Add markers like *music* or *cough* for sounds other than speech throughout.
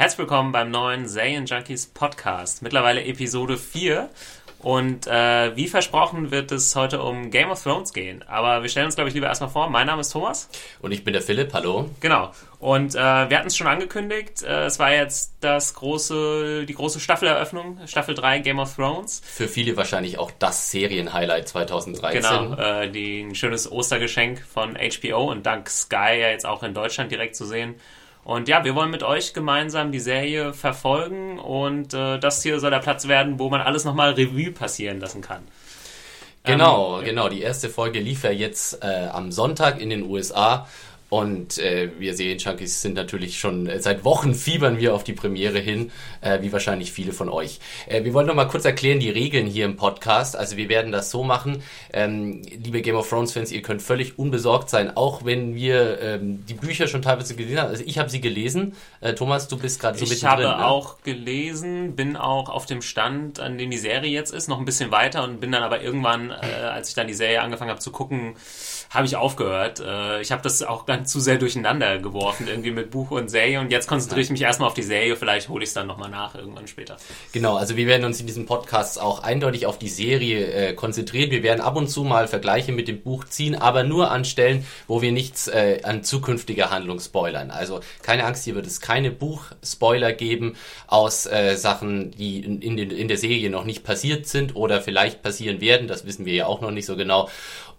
Herzlich willkommen beim neuen Zayn Junkies Podcast. Mittlerweile Episode 4. Und äh, wie versprochen wird es heute um Game of Thrones gehen. Aber wir stellen uns, glaube ich, lieber erstmal vor. Mein Name ist Thomas. Und ich bin der Philipp, hallo. Genau. Und äh, wir hatten es schon angekündigt. Äh, es war jetzt das große, die große Staffeleröffnung, Staffel 3 Game of Thrones. Für viele wahrscheinlich auch das Serienhighlight 2013. Genau, äh, die, ein schönes Ostergeschenk von HBO und dank Sky ja jetzt auch in Deutschland direkt zu sehen. Und ja, wir wollen mit euch gemeinsam die Serie verfolgen und äh, das hier soll der Platz werden, wo man alles nochmal Revue passieren lassen kann. Genau, ähm, genau. Die erste Folge lief ja jetzt äh, am Sonntag in den USA und äh, wir Serienjunkies sind natürlich schon äh, seit Wochen fiebern wir auf die Premiere hin, äh, wie wahrscheinlich viele von euch. Äh, wir wollen noch mal kurz erklären die Regeln hier im Podcast. Also wir werden das so machen, ähm, liebe Game of Thrones Fans, ihr könnt völlig unbesorgt sein, auch wenn wir ähm, die Bücher schon teilweise gelesen haben. Also ich habe sie gelesen. Äh, Thomas, du bist gerade so ich mittendrin. Ich habe ne? auch gelesen, bin auch auf dem Stand, an dem die Serie jetzt ist, noch ein bisschen weiter und bin dann aber irgendwann, äh, als ich dann die Serie angefangen habe zu gucken, habe ich aufgehört. Äh, ich habe das auch dann zu sehr durcheinander geworfen, irgendwie mit Buch und Serie. Und jetzt konzentriere ich mich erstmal auf die Serie. Vielleicht hole ich es dann nochmal nach, irgendwann später. Genau, also wir werden uns in diesem Podcast auch eindeutig auf die Serie äh, konzentrieren. Wir werden ab und zu mal Vergleiche mit dem Buch ziehen, aber nur an Stellen, wo wir nichts äh, an zukünftiger Handlung spoilern. Also keine Angst, hier wird es keine Buchspoiler geben aus äh, Sachen, die in, in, den, in der Serie noch nicht passiert sind oder vielleicht passieren werden. Das wissen wir ja auch noch nicht so genau.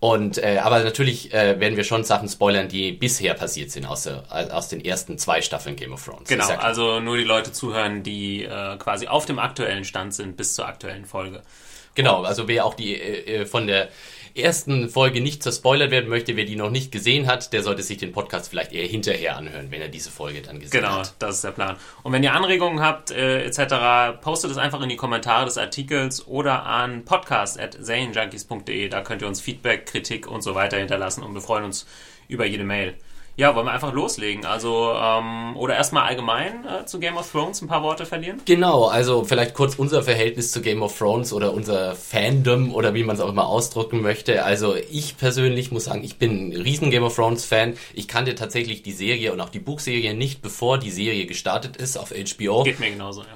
Und äh, aber natürlich äh, werden wir schon Sachen spoilern, die bisher passiert sind aus, der, aus den ersten zwei Staffeln Game of Thrones. Genau, also nur die Leute zuhören, die äh, quasi auf dem aktuellen Stand sind bis zur aktuellen Folge. Genau, also wer auch die äh, äh von der ersten Folge nicht zerspoilert werden möchte, wer die noch nicht gesehen hat, der sollte sich den Podcast vielleicht eher hinterher anhören, wenn er diese Folge dann gesehen genau, hat. Genau, das ist der Plan. Und wenn ihr Anregungen habt, äh, etc., postet es einfach in die Kommentare des Artikels oder an podcast.zanejunkies.de. Da könnt ihr uns Feedback, Kritik und so weiter hinterlassen und wir freuen uns über jede Mail. Ja, wollen wir einfach loslegen? Also, ähm, oder erstmal allgemein äh, zu Game of Thrones ein paar Worte verlieren? Genau, also vielleicht kurz unser Verhältnis zu Game of Thrones oder unser Fandom oder wie man es auch immer ausdrücken möchte. Also ich persönlich muss sagen, ich bin ein riesen Game of Thrones Fan. Ich kannte tatsächlich die Serie und auch die Buchserie nicht, bevor die Serie gestartet ist auf HBO. Geht mir genauso, ja.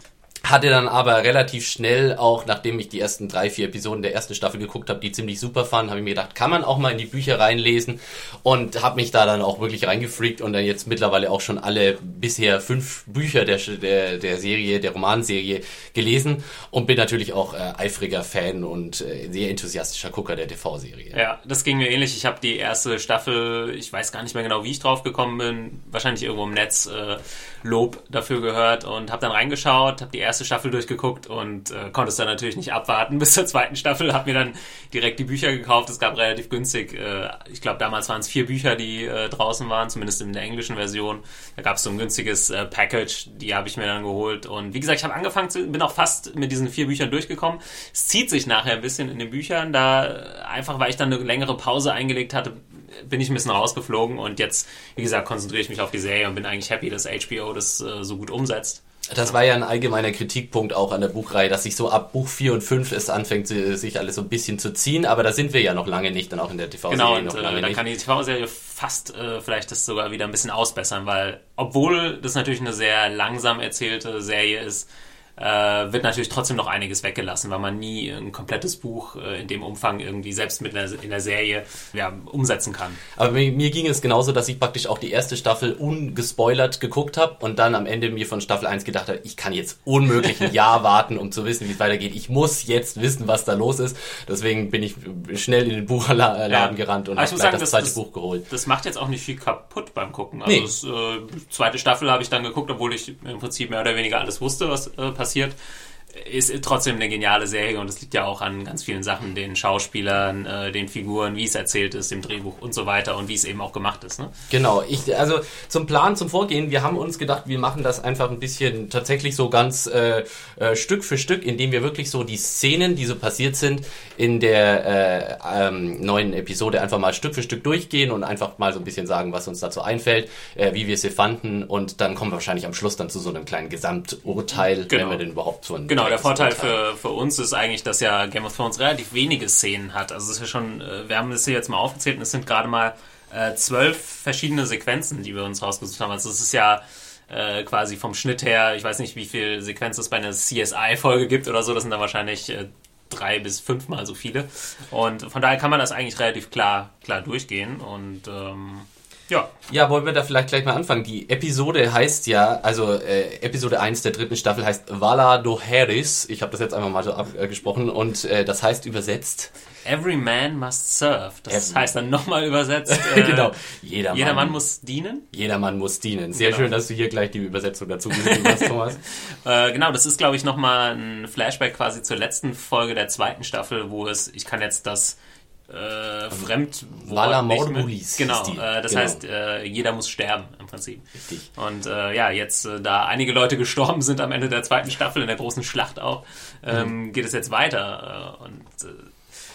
Hatte dann aber relativ schnell, auch nachdem ich die ersten drei, vier Episoden der ersten Staffel geguckt habe, die ziemlich super fanden, habe ich mir gedacht, kann man auch mal in die Bücher reinlesen und habe mich da dann auch wirklich reingefreakt und dann jetzt mittlerweile auch schon alle bisher fünf Bücher der, der, der Serie, der Romanserie gelesen und bin natürlich auch äh, eifriger Fan und äh, sehr enthusiastischer Gucker der TV-Serie. Ja, das ging mir ähnlich. Ich habe die erste Staffel, ich weiß gar nicht mehr genau, wie ich drauf gekommen bin, wahrscheinlich irgendwo im Netz äh, Lob dafür gehört und habe dann reingeschaut, habe die erste erste Staffel durchgeguckt und äh, konnte es dann natürlich nicht abwarten *laughs* bis zur zweiten Staffel. Hab mir dann direkt die Bücher gekauft. Es gab relativ günstig, äh, ich glaube damals waren es vier Bücher, die äh, draußen waren, zumindest in der englischen Version. Da gab es so ein günstiges äh, Package, die habe ich mir dann geholt. Und wie gesagt, ich habe angefangen, zu, bin auch fast mit diesen vier Büchern durchgekommen. Es zieht sich nachher ein bisschen in den Büchern, da äh, einfach weil ich dann eine längere Pause eingelegt hatte, bin ich ein bisschen rausgeflogen und jetzt, wie gesagt, konzentriere ich mich auf die Serie und bin eigentlich happy, dass HBO das äh, so gut umsetzt. Das war ja ein allgemeiner Kritikpunkt auch an der Buchreihe, dass sich so ab Buch 4 und 5 es anfängt, sich alles so ein bisschen zu ziehen, aber da sind wir ja noch lange nicht, dann auch in der TV-Serie genau, und, noch lange äh, da nicht. kann die TV-Serie fast äh, vielleicht das sogar wieder ein bisschen ausbessern, weil obwohl das natürlich eine sehr langsam erzählte Serie ist, äh, wird natürlich trotzdem noch einiges weggelassen, weil man nie ein komplettes Buch äh, in dem Umfang irgendwie selbst mit einer, in der Serie ja, umsetzen kann. Aber mir, mir, ging es genauso, dass ich praktisch auch die erste Staffel ungespoilert geguckt habe und dann am Ende mir von Staffel 1 gedacht habe, ich kann jetzt unmöglich ein Jahr warten, um zu wissen, wie es weitergeht. Ich muss jetzt wissen, was da los ist. Deswegen bin ich schnell in den Buchladen ja. gerannt und habe gleich sagen, das zweite das, Buch geholt. Das macht jetzt auch nicht viel kaputt beim Gucken. Also nee. das, äh, zweite Staffel habe ich dann geguckt, obwohl ich im Prinzip mehr oder weniger alles wusste, was äh, passiert passiert ist trotzdem eine geniale Serie und es liegt ja auch an ganz vielen Sachen, den Schauspielern, äh, den Figuren, wie es erzählt ist, dem Drehbuch und so weiter und wie es eben auch gemacht ist. Ne? Genau, ich, also zum Plan, zum Vorgehen, wir haben uns gedacht, wir machen das einfach ein bisschen tatsächlich so ganz äh, äh, Stück für Stück, indem wir wirklich so die Szenen, die so passiert sind, in der äh, ähm, neuen Episode einfach mal Stück für Stück durchgehen und einfach mal so ein bisschen sagen, was uns dazu einfällt, äh, wie wir sie fanden und dann kommen wir wahrscheinlich am Schluss dann zu so einem kleinen Gesamturteil, genau. wenn wir denn überhaupt so ein Genau, der Vorteil für, für uns ist eigentlich, dass ja Game of Thrones relativ wenige Szenen hat. Also es ist ja schon, äh, wir haben das hier jetzt mal aufgezählt und es sind gerade mal äh, zwölf verschiedene Sequenzen, die wir uns rausgesucht haben. Also es ist ja äh, quasi vom Schnitt her, ich weiß nicht, wie viel Sequenz es bei einer CSI-Folge gibt oder so, das sind dann wahrscheinlich äh, drei bis fünfmal so viele. Und von daher kann man das eigentlich relativ klar, klar durchgehen und ähm, ja. Ja, wollen wir da vielleicht gleich mal anfangen. Die Episode heißt ja, also äh, Episode 1 der dritten Staffel heißt Vala do Harris. Ich habe das jetzt einfach mal so abgesprochen und äh, das heißt übersetzt Every man must serve. Das Every. heißt dann nochmal übersetzt. *laughs* Äh, genau. Jeder, jeder Mann, Mann, muss dienen. Jeder Mann muss dienen. Sehr genau. schön, dass du hier gleich die Übersetzung dazu geschrieben hast, *laughs* Thomas. äh, genau, das ist, glaube ich, nochmal ein Flashback quasi zur letzten Folge der zweiten Staffel, wo es, ich kann jetzt das äh, Fremd Vala Morgulis. Genau, äh, das genau. heißt, äh, jeder muss sterben im Prinzip. Richtig. Und äh, ja, jetzt, äh, da einige Leute gestorben sind am Ende der zweiten Staffel, in der großen Schlacht auch, ähm, mhm. geht es jetzt weiter. Äh, und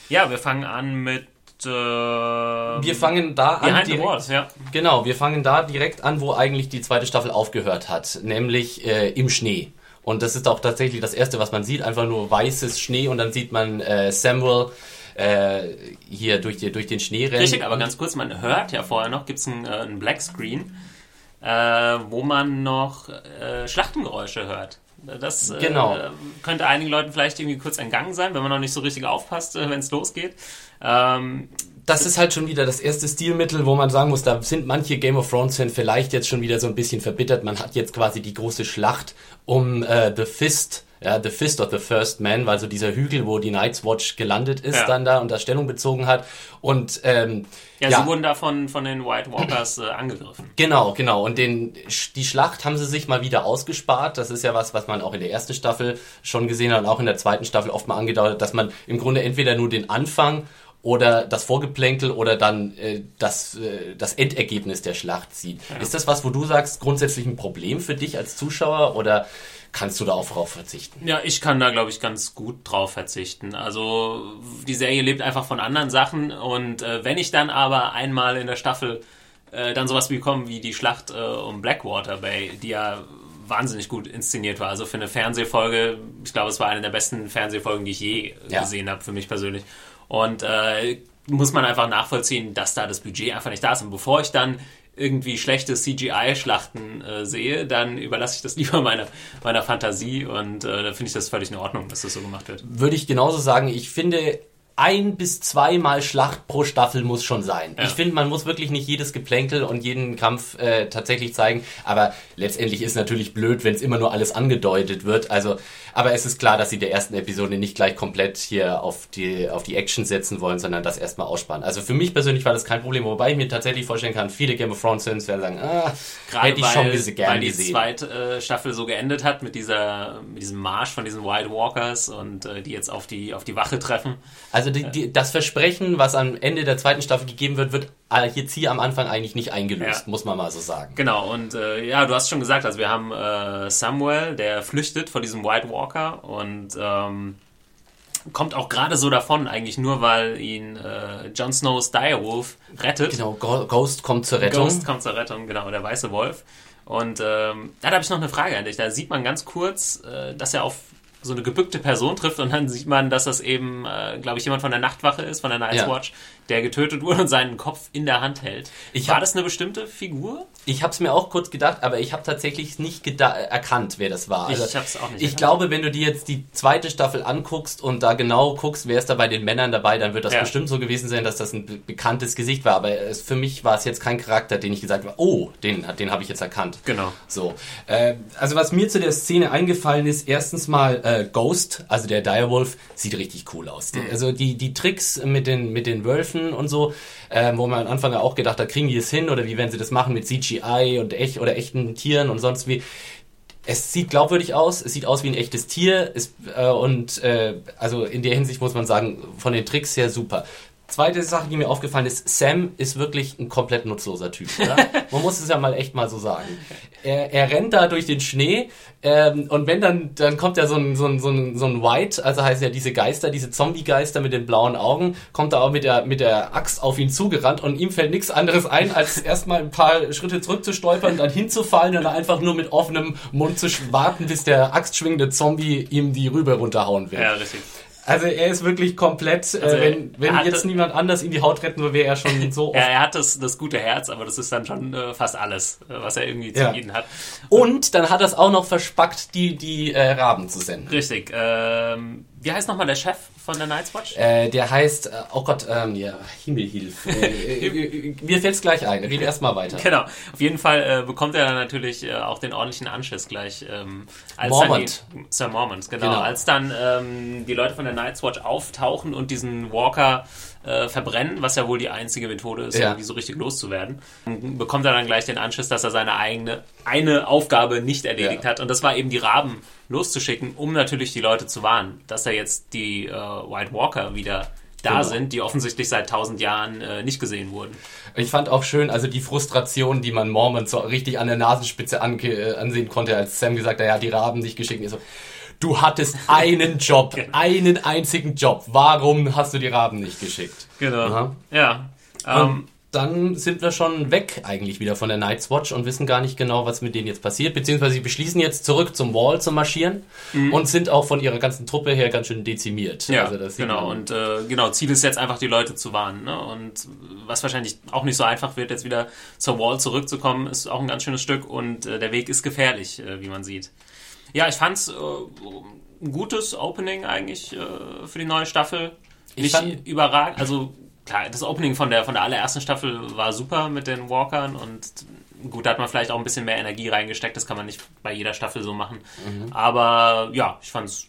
ja, wir fangen an mit wir fangen da an. Direkt, Wars, ja. Genau, wir fangen da direkt an, wo eigentlich die zweite Staffel aufgehört hat, nämlich äh, im Schnee. Und das ist auch tatsächlich das erste, was man sieht, einfach nur weißes Schnee und dann sieht man äh, Samuel äh, hier durch, die, durch den Schnee rennen. Richtig, aber ganz kurz, man hört ja vorher noch, gibt es einen, äh, einen Blackscreen, äh, wo man noch äh, Schlachtengeräusche hört. Das äh, genau. könnte einigen Leuten vielleicht irgendwie kurz entgangen sein, wenn man noch nicht so richtig aufpasst, wenn es losgeht. Ähm, das ist halt schon wieder das erste Stilmittel, wo man sagen muss, da sind manche Game of Thrones-Fans vielleicht jetzt schon wieder so ein bisschen verbittert. Man hat jetzt quasi die große Schlacht um äh, The Fist ja, The Fist of the First Man, weil so dieser Hügel, wo die Night's Watch gelandet ist, ja. dann da und da Stellung bezogen hat. Und ähm, ja, ja, sie wurden da von, von den White Walkers äh, angegriffen. Genau, genau. Und den, die Schlacht haben sie sich mal wieder ausgespart. Das ist ja was, was man auch in der ersten Staffel schon gesehen hat und auch in der zweiten Staffel oft mal angedeutet, dass man im Grunde entweder nur den Anfang oder das Vorgeplänkel oder dann äh, das, äh, das Endergebnis der Schlacht sieht. Ja. Ist das was, wo du sagst, grundsätzlich ein Problem für dich als Zuschauer oder kannst du da auch drauf verzichten? Ja, ich kann da, glaube ich, ganz gut drauf verzichten. Also die Serie lebt einfach von anderen Sachen und äh, wenn ich dann aber einmal in der Staffel äh, dann sowas bekomme wie die Schlacht äh, um Blackwater Bay, die ja wahnsinnig gut inszeniert war. Also für eine Fernsehfolge, ich glaube, es war eine der besten Fernsehfolgen, die ich je ja. gesehen habe, für mich persönlich. Und äh, muss man einfach nachvollziehen, dass da das Budget einfach nicht da ist. Und bevor ich dann irgendwie schlechte CGI-Schlachten äh, sehe, dann überlasse ich das *laughs* lieber meiner, meiner Fantasie und äh, da finde ich das völlig in Ordnung, dass das so gemacht wird. Würde ich genauso sagen. Ich finde, ein bis zweimal Schlacht pro Staffel muss schon sein. Ja. Ich finde, man muss wirklich nicht jedes Geplänkel und jeden Kampf äh, tatsächlich zeigen, aber letztendlich ist natürlich blöd, wenn es immer nur alles angedeutet wird. Also, aber es ist klar, dass sie der ersten Episode nicht gleich komplett hier auf die, auf die Action setzen wollen, sondern das erstmal aussparen. Also für mich persönlich war das kein Problem, wobei ich mir tatsächlich vorstellen kann, viele Game of Thrones Fans werden sagen, ah, Gerade hätte ich weil, schon diese gerne weil die zweite äh, Staffel so geendet hat mit dieser, mit diesem Marsch von diesen White Walkers und äh, die jetzt auf die, auf die Wache treffen. Also die, die, das Versprechen, was am Ende der zweiten Staffel gegeben wird, wird jetzt hier am Anfang eigentlich nicht eingelöst, ja. muss man mal so sagen. Genau, und äh, ja, du hast schon gesagt, also wir haben äh, Samuel, der flüchtet vor diesem White Walker und ähm, kommt auch gerade so davon, eigentlich nur, weil ihn äh, Jon Snows Direwolf rettet. Genau, Ghost kommt zur Rettung. Ghost kommt zur Rettung, genau, der weiße Wolf. Und ähm, da habe ich noch eine Frage an dich. Da sieht man ganz kurz, äh, dass er auf so eine gebückte Person trifft und dann sieht man, dass das eben, äh, glaube ich, jemand von der Nachtwache ist, von der Night's ja. Watch, der getötet wurde und seinen Kopf in der Hand hält. Ich War hab, das eine bestimmte Figur? Ich habe es mir auch kurz gedacht, aber ich habe tatsächlich nicht erkannt, wer das war. Also, ich habe es auch nicht. Ich erkannt. glaube, wenn du dir jetzt die zweite Staffel anguckst und da genau guckst, wer ist da bei den Männern dabei, dann wird das ja. bestimmt so gewesen sein, dass das ein be bekanntes Gesicht war. Aber es, für mich war es jetzt kein Charakter, den ich gesagt habe, oh, den, den habe ich jetzt erkannt. Genau. So. Äh, also was mir zu der Szene eingefallen ist, erstens mal äh, Ghost, also der Direwolf, sieht richtig cool aus. Mhm. Also die, die Tricks mit den, mit den Wölfen und so, äh, wo man am Anfang auch gedacht hat, kriegen die es hin oder wie werden sie das machen mit CGI und echt oder echten Tieren und sonst wie. Es sieht glaubwürdig aus, es sieht aus wie ein echtes Tier es, äh, und äh, also in der Hinsicht muss man sagen, von den Tricks her super. Zweite Sache, die mir aufgefallen ist, Sam ist wirklich ein komplett nutzloser Typ, oder? *laughs* Man muss es ja mal echt mal so sagen. Er, er rennt da durch den Schnee ähm, und wenn dann, dann kommt ja so ein, so, ein, so, ein, so ein White, also heißt ja diese Geister, diese Zombie-Geister mit den blauen Augen, kommt da auch mit der, mit der Axt auf ihn zugerannt und ihm fällt nichts anderes ein, als erstmal ein paar Schritte zurückzustolpern, dann hinzufallen und dann einfach nur mit offenem Mund zu warten, bis der axtschwingende Zombie ihm die Rübe runterhauen will. Ja, richtig. Also er ist wirklich komplett, äh, Also äh, wenn, wenn jetzt niemand anders ihm die Haut retten würde, wäre er schon so oft. *laughs* Ja, er hat das, das gute Herz, aber das ist dann schon äh, fast alles, äh, was er irgendwie zu Ja. bieten hat. Und dann hat er es auch noch verspackt, die, die äh, Raben zu senden. Richtig. Ähm, wie heißt nochmal der Chef von der Night's Watch? Äh, der heißt, äh, oh Gott, ähm, ja, Himmelhilf. *laughs* Äh, äh, mir fällt's gleich ein. Rede erstmal weiter. Genau. Auf jeden Fall äh, bekommt er dann natürlich äh, auch den ordentlichen Anschiss gleich. Ähm, als Mormont. Dann die, Sir Mormont, genau. Genau. Als dann ähm, die Leute von der Night's Watch auftauchen und diesen Walker äh, verbrennen, was ja wohl die einzige Methode ist, Ja. irgendwie so richtig loszuwerden, bekommt er dann gleich den Anschiss, dass er seine eigene eine Aufgabe nicht erledigt Ja. hat. Und das war eben die Raben loszuschicken, um natürlich die Leute zu warnen, dass da jetzt die äh, White Walker wieder da Genau. sind, die offensichtlich seit tausend Jahren äh, nicht gesehen wurden. Ich fand auch schön, also die Frustration, die man Mormon so richtig an der Nasenspitze ange ansehen konnte, als Sam gesagt hat, hat die Raben nicht geschickt. So, du hattest einen Job, *laughs* einen einzigen Job. Warum hast du die Raben nicht geschickt? Genau. Aha. Ja. Und Ähm, dann sind wir schon weg eigentlich wieder von der Night's Watch und wissen gar nicht genau, was mit denen jetzt passiert. Beziehungsweise sie beschließen jetzt zurück zum Wall zu marschieren und sind auch von ihrer ganzen Truppe her ganz schön dezimiert. ja, also genau. Und äh, genau, Ziel ist jetzt einfach, die Leute zu warnen. Ne? Und was wahrscheinlich auch nicht so einfach wird, jetzt wieder zur Wall zurückzukommen, ist auch ein ganz schönes Stück. Und äh, der Weg ist gefährlich, äh, wie man sieht. Ja, ich fand's äh, ein gutes Opening eigentlich äh, für die neue Staffel. Ich Nicht fand- überragend. Also klar, das Opening von der von der allerersten Staffel war super mit den Walkern und gut, da hat man vielleicht auch ein bisschen mehr Energie reingesteckt. Das kann man nicht bei jeder Staffel so machen. Mhm. Aber ja, ich fand's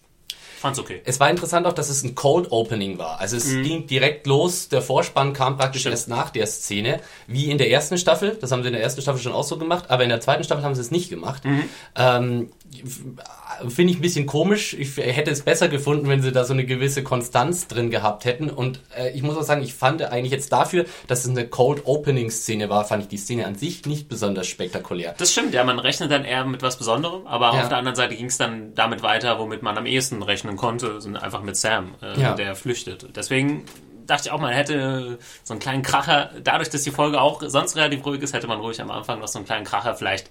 fand's okay. Es war interessant auch, dass es ein Cold Opening war. Also es ging direkt los. Der Vorspann kam praktisch Stimmt. erst nach der Szene, wie in der ersten Staffel. Das haben sie in der ersten Staffel schon auch so gemacht, aber in der zweiten Staffel haben sie es nicht gemacht. Ähm, Finde ich ein bisschen komisch. Ich hätte es besser gefunden, wenn sie da so eine gewisse Konstanz drin gehabt hätten. Und äh, ich muss auch sagen, ich fand eigentlich jetzt dafür, dass es eine Cold Opening Szene war, fand ich die Szene an sich nicht besonders spektakulär. Das stimmt, ja, man rechnet dann eher mit was Besonderem, aber Ja. auf der anderen Seite ging es dann damit weiter, womit man am ehesten rechnen konnte, sind einfach mit Sam, äh, Ja. der flüchtet. Deswegen dachte ich auch, man hätte so einen kleinen Kracher, dadurch, dass die Folge auch sonst relativ ruhig ist, hätte man ruhig am Anfang noch so einen kleinen Kracher vielleicht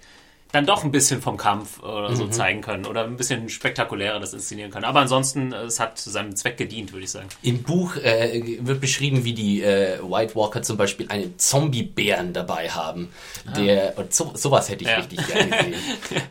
dann doch ein bisschen vom Kampf oder so zeigen können oder ein bisschen spektakulärer das inszenieren können. Aber ansonsten, äh, es hat seinem Zweck gedient, würde ich sagen. Im Buch äh, wird beschrieben, wie die äh, White Walker zum Beispiel einen Zombie-Bären dabei haben. Der, und so, sowas hätte ich Ja. richtig gerne gesehen.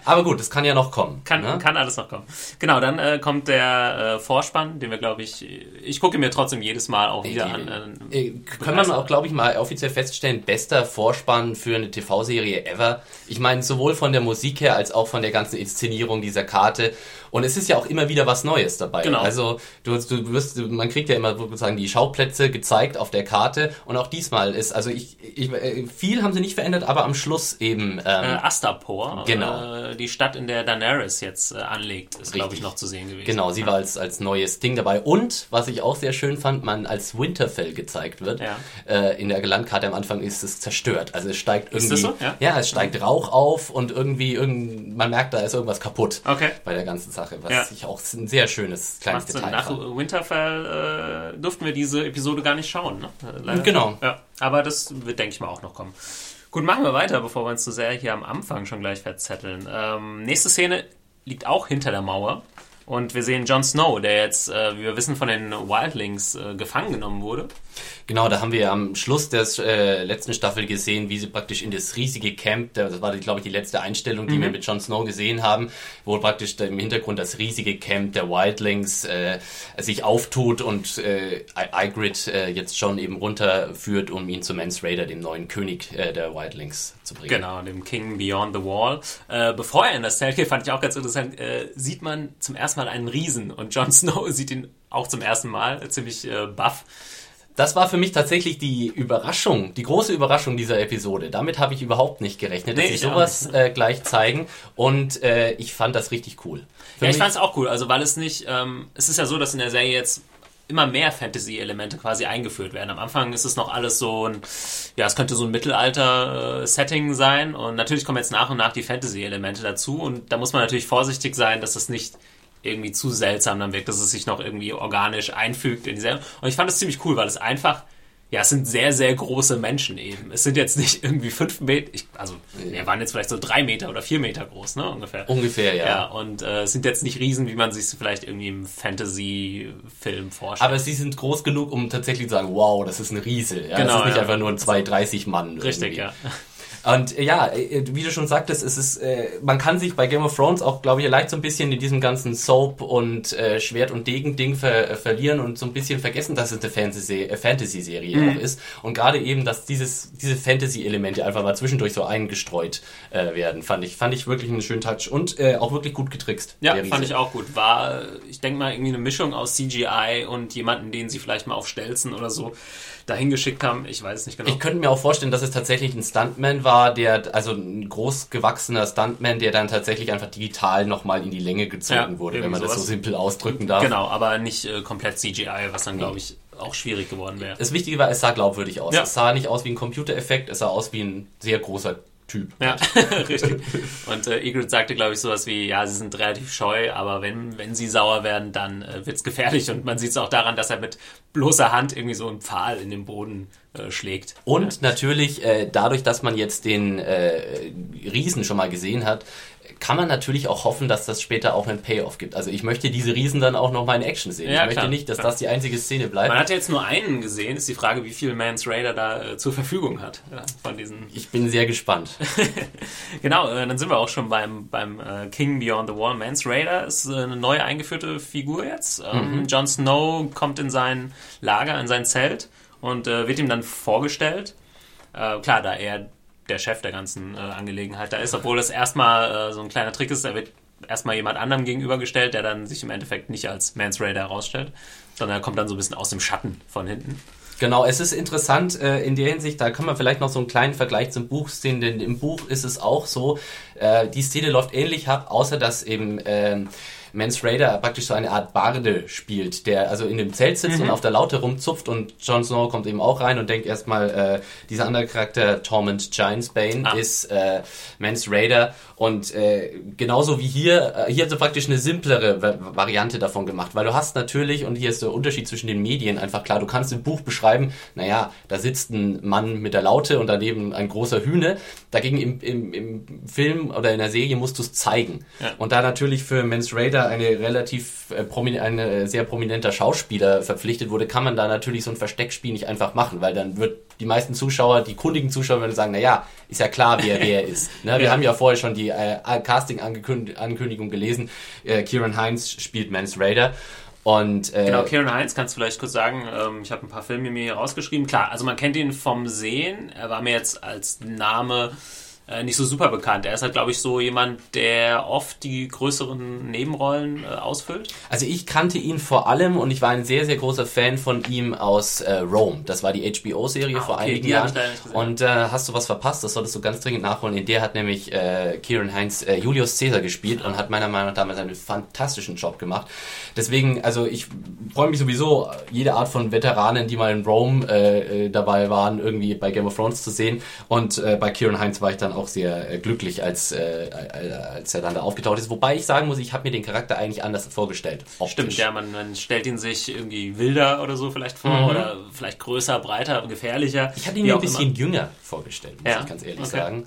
Aber gut, das kann ja noch kommen. Kann, ne? kann alles noch kommen. Genau, dann äh, kommt der äh, Vorspann, den wir, glaube ich, ich gucke mir trotzdem jedes Mal auch wieder an. Äh, Äh, Kann man auch, glaube ich, mal offiziell feststellen, bester Vorspann für eine TV-Serie ever. Ich meine, sowohl von der Musik her als auch von der ganzen Inszenierung dieser Karte. Und es ist ja auch immer wieder was Neues dabei. Genau. Also du, du wirst, man kriegt ja immer sozusagen die Schauplätze gezeigt auf der Karte. Und auch diesmal ist, also ich, ich äh, viel haben sie nicht verändert, aber am Schluss eben. äh, Ähm, Astapor, Genau. äh, die Stadt, in der Daenerys jetzt äh, anlegt, ist, glaube ich, noch zu sehen gewesen. Genau, sie war als, als neues Ding dabei. Und, was ich auch sehr schön fand, man als Winterfell gezeigt wird. Ja. Äh, in der Landkarte am Anfang ist es zerstört. Also es steigt Ist irgendwie. das so? Ja. es steigt Rauch auf und irgendwie, irgend, man merkt, da ist irgendwas kaputt Okay. bei der ganzen Sache. Was Ja. ich auch ein sehr schönes kleines Macht. Detail Nach fand. Winterfell äh, durften wir diese Episode gar nicht schauen. Ne? Äh. Genau. Ja, aber das wird, denke ich mal, auch noch kommen. Gut, machen wir weiter, bevor wir uns zu sehr hier am Anfang schon gleich verzetteln. Ähm, nächste Szene liegt auch hinter der Mauer. Und wir sehen Jon Snow, der jetzt, äh, wie wir wissen, von den Wildlings äh, gefangen genommen wurde. Genau, da haben wir am Schluss der äh, letzten Staffel gesehen, wie sie praktisch in das riesige Camp, das war, glaube ich, die letzte Einstellung, die wir mit Jon Snow gesehen haben, wo praktisch im Hintergrund das riesige Camp der Wildlings äh, sich auftut und äh, Ygritte äh, jetzt schon eben runterführt, um ihn zu Mans Raider, dem neuen König äh, der Wildlings, zu bringen. Genau, dem King Beyond the Wall. Äh, bevor er in das Zelt geht, fand ich auch ganz interessant, äh, sieht man zum ersten Mal einen Riesen und Jon *laughs* Snow sieht ihn auch zum ersten Mal, ziemlich äh, buff. Das war für mich tatsächlich die Überraschung, die große Überraschung dieser Episode. Damit habe ich überhaupt nicht gerechnet, dass Nee, ich sowas äh, gleich zeigen. Und äh, ich fand das richtig cool. Für Ja, ich fand es auch cool, also weil es nicht, ähm, es ist ja so, dass in der Serie jetzt immer mehr Fantasy-Elemente quasi eingeführt werden. Am Anfang ist es noch alles so ein, ja, es könnte so ein Mittelalter-Setting sein und natürlich kommen jetzt nach und nach die Fantasy-Elemente dazu und da muss man natürlich vorsichtig sein, dass es nicht irgendwie zu seltsam dann wirkt, dass es sich noch irgendwie organisch einfügt in die Serie. Und ich fand es ziemlich cool, weil es einfach ja, es sind sehr, sehr große Menschen eben. Es sind jetzt nicht irgendwie fünf Meter, ich, also wir waren jetzt vielleicht so drei Meter oder vier Meter groß, ne, ungefähr. Ungefähr, ja. Ja, und äh, es sind jetzt nicht Riesen, wie man sich vielleicht irgendwie im Fantasy-Film vorstellt. Aber sie sind groß genug, um tatsächlich zu sagen, wow, das ist ein Riese. Ja, Genau, das ist nicht ja. einfach nur ein 230 Mann. Richtig, irgendwie. ja. Und äh, ja, äh, wie du schon sagtest, es ist, äh, man kann sich bei Game of Thrones auch, glaube ich, leicht so ein bisschen in diesem ganzen Soap und äh, Schwert- und Degen-Ding ver äh, verlieren und so ein bisschen vergessen, dass es eine Fantasy- Fantasy-Serie Mhm. auch ist. Und gerade eben, dass dieses, diese Fantasy-Elemente einfach mal zwischendurch so eingestreut äh, werden, fand ich, fand ich wirklich einen schönen Touch und auch wirklich gut getrickst. Ja, fand ich auch gut. War, ich denke mal, irgendwie eine Mischung aus CGI und jemanden, den sie vielleicht mal auf Stelzen oder so dahin geschickt haben. Ich weiß es nicht genau. Ich könnte mir auch vorstellen, dass es tatsächlich ein Stuntman war, der, also ein groß gewachsener Stuntman, der dann tatsächlich einfach digital nochmal in die Länge gezogen Ja, wurde, wenn man das so sowas. simpel ausdrücken darf. genau, aber nicht äh, komplett CGI, was dann, glaube ich, auch schwierig geworden wäre. Das Wichtige war, es sah glaubwürdig aus. Ja. Es sah nicht aus wie ein Computereffekt, es sah aus wie ein sehr großer Typ. Ja, *laughs* richtig. Und äh, Egret sagte, glaube ich, sowas wie, ja, sie sind relativ scheu, aber wenn, wenn sie sauer werden, dann äh, wird's gefährlich. Und man sieht es auch daran, dass er mit bloßer Hand irgendwie so einen Pfahl in den Boden äh, schlägt. Und natürlich, äh, dadurch, dass man jetzt den äh, Riesen schon mal gesehen hat, kann man natürlich auch hoffen, dass das später auch einen Payoff gibt. Also ich möchte diese Riesen dann auch nochmal in Action sehen. Ja, ich möchte klar, nicht, dass klar. das die einzige Szene bleibt. Man hat ja jetzt nur einen gesehen, ist die Frage, wie viel Mans Raider da äh, zur Verfügung hat ja, von diesen ich bin sehr gespannt. *laughs* Genau, äh, dann sind wir auch schon beim, beim äh, King Beyond the Wall. Mans Raider ist äh, eine neu eingeführte Figur jetzt. Ähm, Jon Snow kommt in sein Lager, in sein Zelt und äh, wird ihm dann vorgestellt. Äh, klar, da er der Chef der ganzen äh, Angelegenheit da ist, obwohl es erstmal äh, so ein kleiner Trick ist, er wird erstmal jemand anderem gegenübergestellt, der dann sich im Endeffekt nicht als Mans Raider herausstellt, sondern er kommt dann so ein bisschen aus dem Schatten von hinten. Genau, es ist interessant äh, in der Hinsicht, da kann man vielleicht noch so einen kleinen Vergleich zum Buch sehen, denn im Buch ist es auch so, äh, die Szene läuft ähnlich ab, außer dass eben ähm, Mans Raider praktisch so eine Art Barde spielt, der also in dem Zelt sitzt und auf der Laute rumzupft und Jon Snow kommt eben auch rein und denkt erstmal, äh, dieser andere Charakter, Torment Giantsbane, Ah. ist äh, Mans Raider und äh, genauso wie hier, äh, hier hat so praktisch eine simplere Va- Variante davon gemacht, weil du hast natürlich, und hier ist der Unterschied zwischen den Medien einfach klar, du kannst im Buch beschreiben, naja, da sitzt ein Mann mit der Laute und daneben ein großer Hühne, dagegen im, im, im Film oder in der Serie musst du es zeigen. Ja. Und da natürlich für Mans Raider eine relativ äh, promin ein äh, sehr prominenter Schauspieler verpflichtet wurde, kann man da natürlich so ein Versteckspiel nicht einfach machen, weil dann wird die meisten Zuschauer, die kundigen Zuschauer würden sagen, naja, ist ja klar, wer *laughs* wer ist. Ne? Wir Ja. haben ja vorher schon die äh, Casting-Ankündigung gelesen. Äh, Kieran Heinz spielt Mans Raider. Und äh, Genau, Kieran Heinz, kannst du vielleicht kurz sagen, ähm, ich habe ein paar Filme mir hier rausgeschrieben. Klar, also man kennt ihn vom Sehen, er war mir jetzt als Name äh, nicht so super bekannt. Er ist halt, glaube ich, so jemand, der oft die größeren Nebenrollen äh, ausfüllt. Also ich kannte ihn vor allem und ich war ein sehr, sehr großer Fan von ihm aus äh, Rome. Das war die HBO-Serie Ah, vor okay, einigen Jahren. Und äh, hast du was verpasst? Das solltest du ganz dringend nachholen. In der hat nämlich äh, Kieran Heinz äh, Julius Caesar gespielt und hat meiner Meinung nach damals einen fantastischen Job gemacht. Deswegen, also ich freue mich sowieso, jede Art von Veteranen, die mal in Rome äh, äh, dabei waren, irgendwie bei Game of Thrones zu sehen. Und äh, bei Kieran Heinz war ich dann auch sehr äh, glücklich, als, äh, äh, als er dann da aufgetaucht ist. Wobei ich sagen muss, ich habe mir den Charakter eigentlich anders vorgestellt. Stimmt, optisch. ja, man, man stellt ihn sich irgendwie wilder oder so vielleicht vor oder vielleicht größer, breiter, gefährlicher. Mhm. Ich hatte ihn mir auch ein bisschen jünger vorgestellt, muss Ja, ich ganz ehrlich okay. sagen.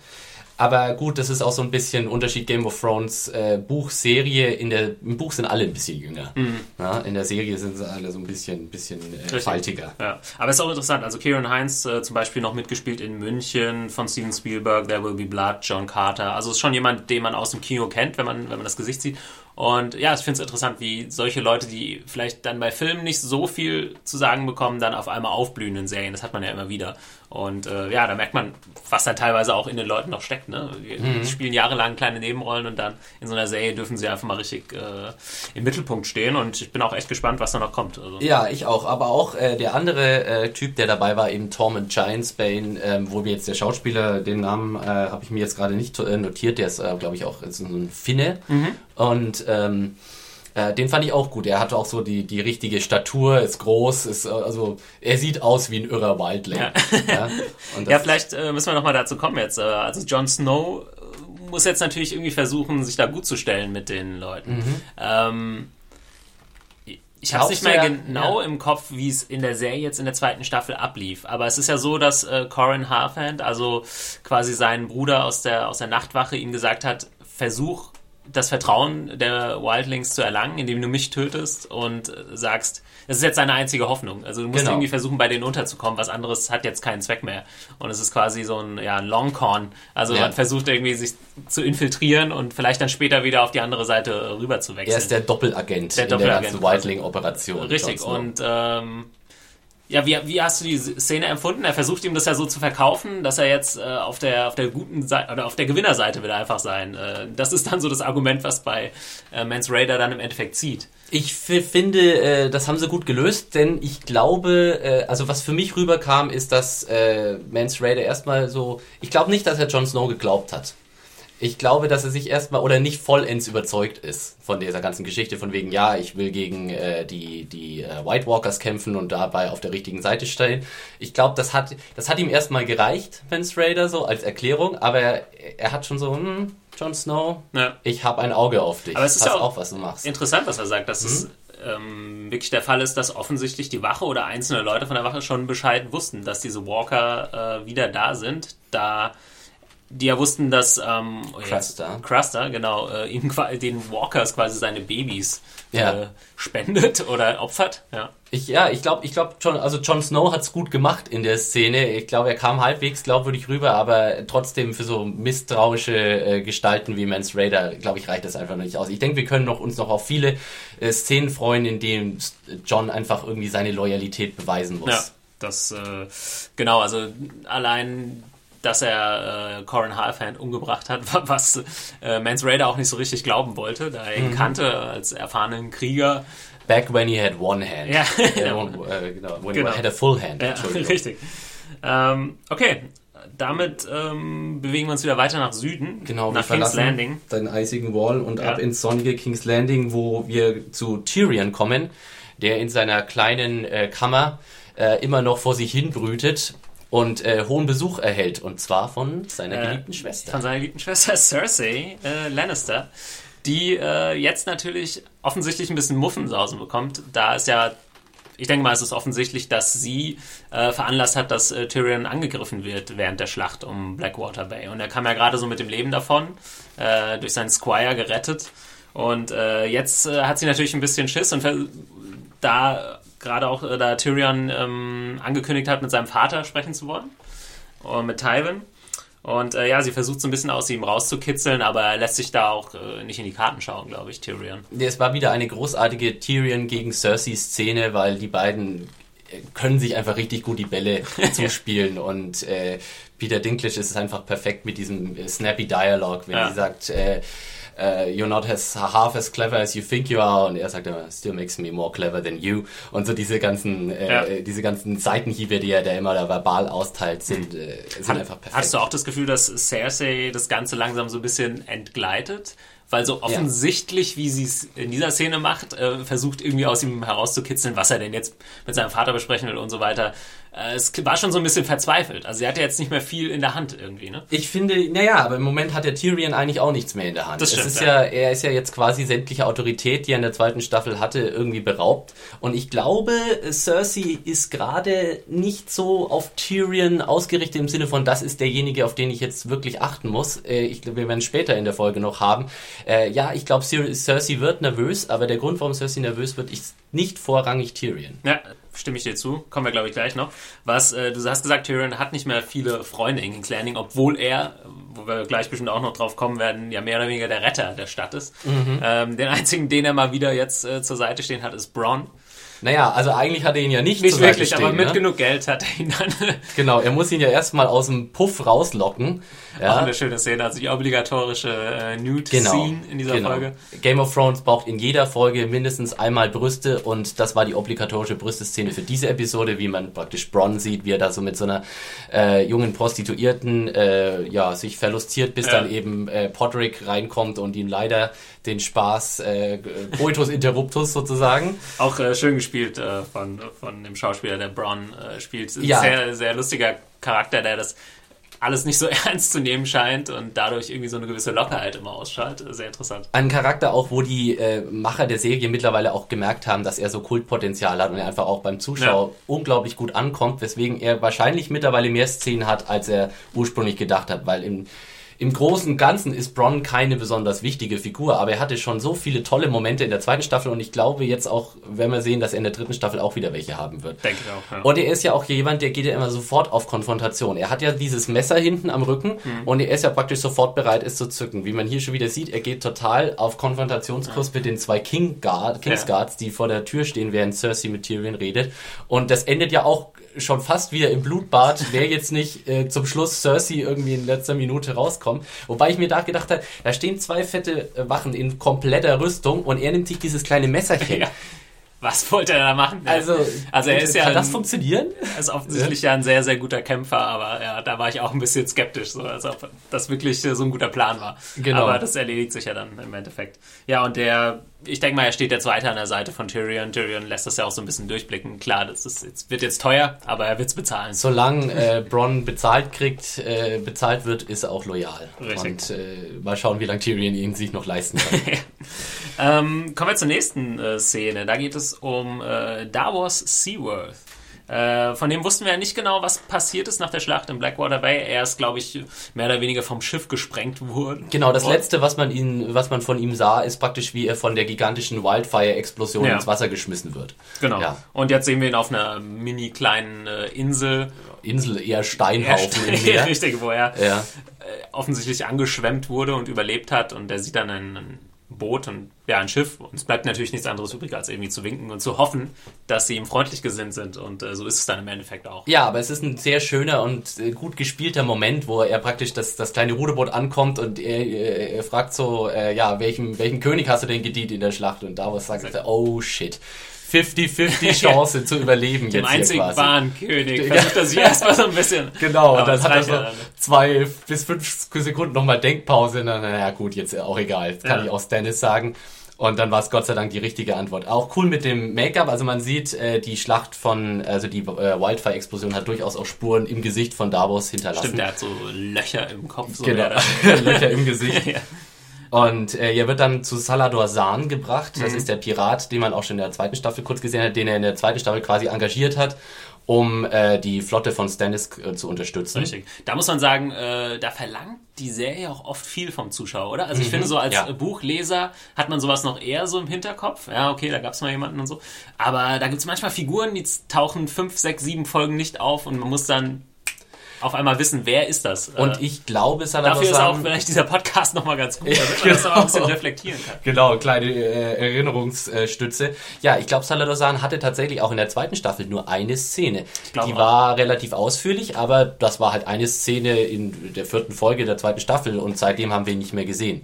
Aber gut, das ist auch so ein bisschen Unterschied Game of Thrones äh, Buch, Serie. In der, Im Buch sind alle ein bisschen jünger. Ja, in der Serie sind sie alle so ein bisschen, bisschen äh, Mhm. Faltiger. Ja, aber es ist auch interessant. Also Kieran Heinz äh, zum Beispiel noch mitgespielt in München von Steven Spielberg, There Will Be Blood, John Carter. Also ist schon jemand, den man aus dem Kino kennt, wenn man, wenn man das Gesicht sieht. Und ja, ich finde es interessant, wie solche Leute, die vielleicht dann bei Filmen nicht so viel zu sagen bekommen, dann auf einmal aufblühen in Serien. Das hat man ja immer wieder. Und äh, ja, da merkt man, was da teilweise auch in den Leuten noch steckt. Ne? Die Mhm. spielen jahrelang kleine Nebenrollen und dann in so einer Serie dürfen sie einfach mal richtig äh, im Mittelpunkt stehen. Und ich bin auch echt gespannt, was da noch kommt. Also, Ja, ich auch. Aber auch äh, der andere äh, Typ, der dabei war, eben Tormund Giantsbane, ähm, wo mir jetzt der Schauspieler, den Namen äh, habe ich mir jetzt gerade nicht äh, notiert, der ist, glaube ich, auch so ein Finne. Und ähm, äh, den fand ich auch gut. Er hatte auch so die, die richtige Statur, ist groß, ist äh, also er sieht aus wie ein irrer Wildling. Ja. Ja, *laughs* Ja, vielleicht äh, müssen wir nochmal dazu kommen jetzt. Äh, also Jon Snow äh, muss jetzt natürlich irgendwie versuchen, sich da gut zu stellen mit den Leuten. Mhm. Ähm, Ich habe nicht mehr genau ja. im Kopf, wie es in der Serie jetzt in der zweiten Staffel ablief. Aber es ist ja so, dass äh, Corin Harfand, also quasi sein Bruder aus der, aus der Nachtwache, ihm gesagt hat, versuch das Vertrauen der Wildlings zu erlangen, indem du mich tötest und sagst, das ist jetzt deine einzige Hoffnung. Also du musst Genau. irgendwie versuchen, bei denen unterzukommen. Was anderes hat jetzt keinen Zweck mehr. Und es ist quasi so ein, ja, ein Longcon. Also Ja. man versucht irgendwie sich zu infiltrieren und vielleicht dann später wieder auf die andere Seite rüber zu wechseln. Er ist der Doppelagent Der in der Doppelagent ganzen Wildling-Operation. Richtig, und ähm, ja, wie, wie hast du die Szene empfunden? Er versucht ihm das ja so zu verkaufen, dass er jetzt äh, auf der auf der guten Seite oder auf der Gewinnerseite will er einfach sein. Äh, das ist dann so das Argument, was bei äh, Mans Raider dann im Endeffekt zieht. Ich finde, äh, das haben sie gut gelöst, denn ich glaube, äh, also was für mich rüberkam, ist, dass äh, Mance Raider erstmal so, ich glaube nicht, dass er Jon Snow geglaubt hat. Ich glaube, dass er sich erstmal oder nicht vollends überzeugt ist von dieser ganzen Geschichte, von wegen, ja, ich will gegen äh, die, die äh, White Walkers kämpfen und dabei auf der richtigen Seite stehen. Ich glaube, das hat, das hat ihm erstmal gereicht, Mance Raider, so als Erklärung, aber er, er hat schon so, hm, Jon Snow, Ja. ich habe ein Auge auf dich. Aber es ist ja auch auf, was du machst. Interessant, was er sagt, dass es ähm, wirklich der Fall ist, dass offensichtlich die Wache oder einzelne Leute von der Wache schon Bescheid wussten, dass diese Walker äh, wieder da sind, da die ja wussten, dass ähm, oh, Cruster. Cruster, genau, äh, ihm den Walkers quasi seine Babys Ja. äh, spendet oder opfert. Ja. Ich, ja, ich glaube, ich glaube, John, also Jon Snow hat's gut gemacht in der Szene. Ich glaube, er kam halbwegs glaubwürdig rüber, aber trotzdem für so misstrauische äh, Gestalten wie Mance Raider, glaube ich, reicht das einfach noch nicht aus. Ich denke, wir können noch, uns noch auf viele äh, Szenen freuen, in denen John einfach irgendwie seine Loyalität beweisen muss. Ja, das, äh, genau, also allein, dass er äh, Corin Halfhand umgebracht hat, *laughs* was äh, Mance Raider auch nicht so richtig glauben wollte, da er ihn Mhm. kannte als erfahrenen Krieger. Back when he had one hand. Ja. *laughs* Äh, *laughs* one, äh, genau. When Genau. he had a full hand. Ja, richtig. Ähm, okay, damit ähm, bewegen wir uns wieder weiter nach Süden, Genau, nach King's Landing. den eisigen Wall und Ja. ab ins sonnige King's Landing, wo wir zu Tyrion kommen, der in seiner kleinen äh, Kammer äh, immer noch vor sich hin brütet und äh, hohen Besuch erhält, und zwar von seiner Äh, geliebten Schwester. Von seiner geliebten Schwester Cersei äh, Lannister, die äh, jetzt natürlich offensichtlich ein bisschen Muffensausen bekommt, da es ja, ich denke mal, es ist offensichtlich, dass sie äh, veranlasst hat, dass äh, Tyrion angegriffen wird während der Schlacht um Blackwater Bay. Und er kam ja gerade so mit dem Leben davon, äh, durch seinen Squire gerettet. Und äh, jetzt äh, hat sie natürlich ein bisschen Schiss und da gerade auch, äh, da Tyrion ähm, angekündigt hat, mit seinem Vater sprechen zu wollen, und mit Tywin. Und äh, ja, sie versucht so ein bisschen aus ihm rauszukitzeln, aber er lässt sich da auch äh, nicht in die Karten schauen, glaube ich, Tyrion. Es war wieder eine großartige Tyrion gegen Cersei-Szene, weil die beiden äh, können sich einfach richtig gut die Bälle *laughs* zuspielen und äh, Peter Dinklage ist einfach perfekt mit diesem äh, snappy Dialog, wenn Ja. sie sagt, äh, äh, you're not as half as clever as you think you are und er sagt immer, still makes me more clever than you und so diese ganzen äh, Ja. äh, diese ganzen Seitenhiebe, die er da immer da verbal austeilt, sind, äh, sind einfach perfekt. Hast du auch das Gefühl, dass Cersei das Ganze langsam so ein bisschen entgleitet? Weil so offensichtlich, wie sie es in dieser Szene macht, äh, versucht irgendwie aus ihm herauszukitzeln, was er denn jetzt mit seinem Vater besprechen will und so weiter. Äh, es war schon so ein bisschen verzweifelt. Also sie hatte jetzt nicht mehr viel in der Hand irgendwie, ne? Ich finde, naja, aber im Moment hat der Tyrion eigentlich auch nichts mehr in der Hand. Das stimmt, es ist ja. ja. er ist ja jetzt quasi sämtliche Autorität, die er in der zweiten Staffel hatte, irgendwie beraubt. Und ich glaube, Cersei ist gerade nicht so auf Tyrion ausgerichtet im Sinne von, das ist derjenige, auf den ich jetzt wirklich achten muss. Äh, Ich glaube, wir werden später in der Folge noch haben. Äh, Ja, ich glaube, Cer- Cersei wird nervös, aber der Grund, warum Cersei nervös wird, ist nicht vorrangig Tyrion. Ja, stimme ich dir zu. Kommen wir, glaube ich, gleich noch. Was, äh, du hast gesagt, Tyrion hat nicht mehr viele Freunde in King's Landing, obwohl er, wo wir gleich bestimmt auch noch drauf kommen werden, ja mehr oder weniger der Retter der Stadt ist. Mhm. Ähm, den einzigen, den er mal wieder jetzt äh, zur Seite stehen hat, ist Bronn. Naja, also eigentlich hat er ihn ja nicht, Nicht zur Seite wirklich, stehen, aber mit ne? genug Geld hat er ihn dann Genau, er muss ihn ja erstmal aus dem Puff rauslocken. Auch Ja. eine schöne Szene, also die obligatorische äh, Genau, Nude-Scene in dieser genau. Folge. Game of Thrones braucht in jeder Folge mindestens einmal Brüste und das war die obligatorische Brüsteszene für diese Episode, wie man praktisch Bronn sieht, wie er da so mit so einer äh, jungen Prostituierten äh, ja, sich verlustiert, bis Ja. dann eben äh, Podrick reinkommt und ihm leider den Spaß äh, Coitus Interruptus sozusagen. Auch äh, schön gespielt äh, von, von dem Schauspieler, der Bronn äh, spielt. Ja. Sehr, sehr lustiger Charakter, der das alles nicht so *laughs* ernst zu nehmen scheint und dadurch irgendwie so eine gewisse Lockerheit immer ausstrahlt. Sehr interessant. Ein Charakter auch, wo die äh, Macher der Serie mittlerweile auch gemerkt haben, dass er so Kultpotenzial hat und er einfach auch beim Zuschauer ja. unglaublich gut ankommt, weswegen er wahrscheinlich mittlerweile mehr Szenen hat, als er ursprünglich gedacht hat, weil im im Großen und Ganzen ist Bronn keine besonders wichtige Figur, aber er hatte schon so viele tolle Momente in der zweiten Staffel und ich glaube jetzt auch, wenn wir sehen, dass er in der dritten Staffel auch wieder welche haben wird. Denke ich auch, ja. Und er ist ja auch jemand, der geht ja immer sofort auf Konfrontation. Er hat ja dieses Messer hinten am Rücken mhm. und er ist ja praktisch sofort bereit, es zu zücken. Wie man hier schon wieder sieht, er geht total auf Konfrontationskurs ja. mit den zwei King Guard, Kingsguards, ja. die vor der Tür stehen, während Cersei mit Tyrion redet. Und das endet ja auch schon fast wieder im Blutbad, wer jetzt nicht äh, zum Schluss Cersei irgendwie in letzter Minute rauskommt. Wobei ich mir da gedacht habe, da stehen zwei fette äh, Wachen in kompletter Rüstung und er nimmt sich dieses kleine Messerchen. *laughs* Ja. Was wollte er da machen? Also, also er ist kann ja ein, das funktionieren? Er ist offensichtlich ja. ja. ein sehr, sehr guter Kämpfer, aber ja, da war ich auch ein bisschen skeptisch, so, als ob das wirklich so ein guter Plan war. Genau. Aber das erledigt sich ja dann im Endeffekt. Ja, und der ich denke mal, er steht jetzt weiter an der Seite von Tyrion. Tyrion lässt das ja auch so ein bisschen durchblicken. Klar, das ist, jetzt, wird jetzt teuer, aber er wird es bezahlen. Solange äh, Bronn bezahlt kriegt, äh, bezahlt wird, ist er auch loyal. Richtig. Und äh, mal schauen, wie lange Tyrion ihn sich noch leisten kann. *laughs* ähm, kommen wir zur nächsten äh, Szene. Da geht es um äh, Davos Seaworth. Äh, von dem wussten wir ja nicht genau, was passiert ist nach der Schlacht im Blackwater Bay. Er ist, glaube ich, mehr oder weniger vom Schiff gesprengt worden. Genau, das letzte, was man, ihn, was man von ihm sah, ist praktisch, wie er von der gigantischen Wildfire-Explosion ja. ins Wasser geschmissen wird. Genau. Ja. Und jetzt sehen wir ihn auf einer mini kleinen äh, Insel. Insel, eher Steinhaufen eher Meer. *laughs* Richtig, wo er ja. äh, offensichtlich angeschwemmt wurde und überlebt hat. Und er sieht dann einen Boot und ja, ein Schiff. Und es bleibt natürlich nichts anderes übrig, als irgendwie zu winken und zu hoffen, dass sie ihm freundlich gesinnt sind. Und äh, so ist es dann im Endeffekt auch. Ja, aber es ist ein sehr schöner und äh, gut gespielter Moment, wo er praktisch das, das kleine Ruderboot ankommt und er, äh, er fragt so, äh, ja, welchem, welchen König hast du denn gedient in der Schlacht? Und Davos sagt, er, oh shit. 50-50 *laughs* Chance zu überleben Dem jetzt einzigen hier quasi. wahren König. Versucht er sich erstmal so ein bisschen. Genau, und dann hat er so zwei bis fünf Sekunden nochmal Denkpause und dann, naja gut, jetzt auch egal. Jetzt kann ja. ich auch Stannis sagen. Und dann war es Gott sei Dank die richtige Antwort. Auch cool mit dem Make-up. Also man sieht, äh, die Schlacht von, also die äh, Wildfire-Explosion hat durchaus auch Spuren im Gesicht von Davos hinterlassen. Stimmt, der hat so Löcher im Kopf. So genau, *laughs* Löcher im Gesicht. *laughs* ja. Und äh, er wird dann zu Salador Sahn gebracht. Das mhm. ist der Pirat, den man auch schon in der zweiten Staffel kurz gesehen hat, den er in der zweiten Staffel quasi engagiert hat, um äh, die Flotte von Stannis äh, zu unterstützen. Richtig. Da muss man sagen, äh, da verlangt die Serie auch oft viel vom Zuschauer, oder? Also ich mhm. finde, so als ja. Buchleser hat man sowas noch eher so im Hinterkopf. Ja, okay, da gab es mal jemanden und so. Aber da gibt es manchmal Figuren, die tauchen fünf, sechs, sieben Folgen nicht auf und man muss dann auf einmal wissen, wer ist das. Und äh, ich glaube, Saddam Dafür ist auch vielleicht dieser Podcast nochmal ganz gut, damit man das auch ein bisschen *laughs* reflektieren kann. Genau, kleine äh, Erinnerungsstütze. Ja, ich glaube, Saladozan hatte tatsächlich auch in der zweiten Staffel nur eine Szene. Die war relativ ausführlich, aber das war halt eine Szene in der vierten Folge der zweiten Staffel und seitdem haben wir ihn nicht mehr gesehen.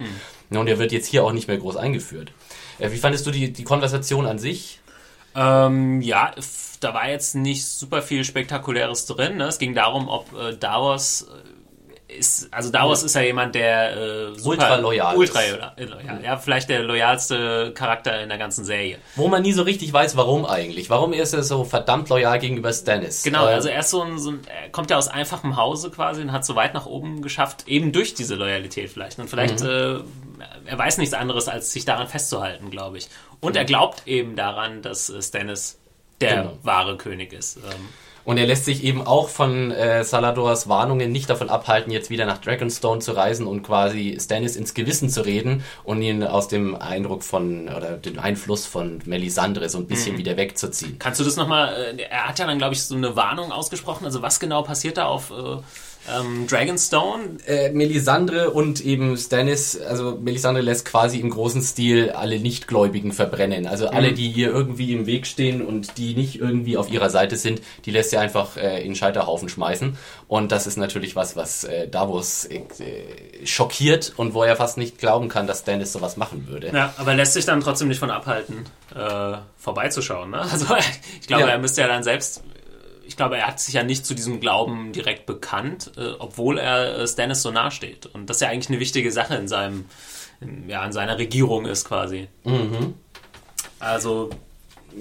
Mhm. Und er wird jetzt hier auch nicht mehr groß eingeführt. Äh, wie fandest du die, die Konversation an sich? Ähm, ja, da war jetzt nicht super viel Spektakuläres drin. Ne? Es ging darum, ob äh, Davos äh, ist, also Davos ist ja jemand, der äh, ultra loyal ultra loyal, ja, vielleicht der loyalste Charakter in der ganzen Serie. Wo man nie so richtig weiß, warum eigentlich. Warum ist er so verdammt loyal gegenüber Stannis? Genau, äh, also er ist so ein, so ein, er kommt ja aus einfachem Hause quasi und hat so weit nach oben geschafft, eben durch diese Loyalität vielleicht. Und vielleicht, mhm. äh, er weiß nichts anderes, als sich daran festzuhalten, glaube ich. Und mhm. er glaubt eben daran, dass äh, Stannis der genau. wahre König ist. Ähm. Und er lässt sich eben auch von äh, Saladors Warnungen nicht davon abhalten, jetzt wieder nach Dragonstone zu reisen und quasi Stannis ins Gewissen zu reden und ihn aus dem Eindruck von oder dem Einfluss von Melisandre so ein bisschen mhm. wieder wegzuziehen. Kannst du das nochmal, äh, er hat ja dann, glaube ich, so eine Warnung ausgesprochen, also was genau passiert da auf äh, ähm, Dragonstone. Äh, Melisandre und eben Stannis, also Melisandre lässt quasi im großen Stil alle Nichtgläubigen verbrennen. Also mhm. alle, die ihr irgendwie im Weg stehen und die nicht irgendwie auf ihrer Seite sind, die lässt sie einfach äh, in Scheiterhaufen schmeißen. Und das ist natürlich was, was äh, Davos äh, schockiert und wo er fast nicht glauben kann, dass Stannis sowas machen würde. Ja, aber lässt sich dann trotzdem nicht von abhalten, äh, vorbeizuschauen. Ne? *laughs* Also ich glaube, ja. er müsste ja dann selbst glaube, er hat sich ja nicht zu diesem Glauben direkt bekannt, äh, obwohl er äh, Stannis so nahe steht. Und das ja eigentlich eine wichtige Sache in seinem, in, ja, in seiner Regierung ist quasi. Mhm. Also,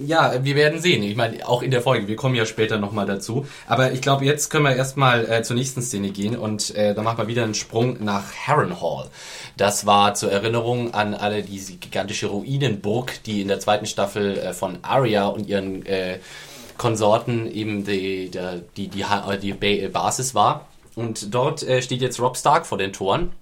Ja, wir werden sehen. Ich meine, auch in der Folge, wir kommen ja später nochmal dazu. Aber ich glaube, jetzt können wir erstmal äh, zur nächsten Szene gehen und äh, da machen wir wieder einen Sprung nach Harrenhal. Das war zur Erinnerung an alle diese gigantische Ruinenburg, die in der zweiten Staffel äh, von Arya und ihren äh, Konsorten eben die, die, die, die, die Basis war. Und dort äh, steht jetzt Rob Stark vor den Toren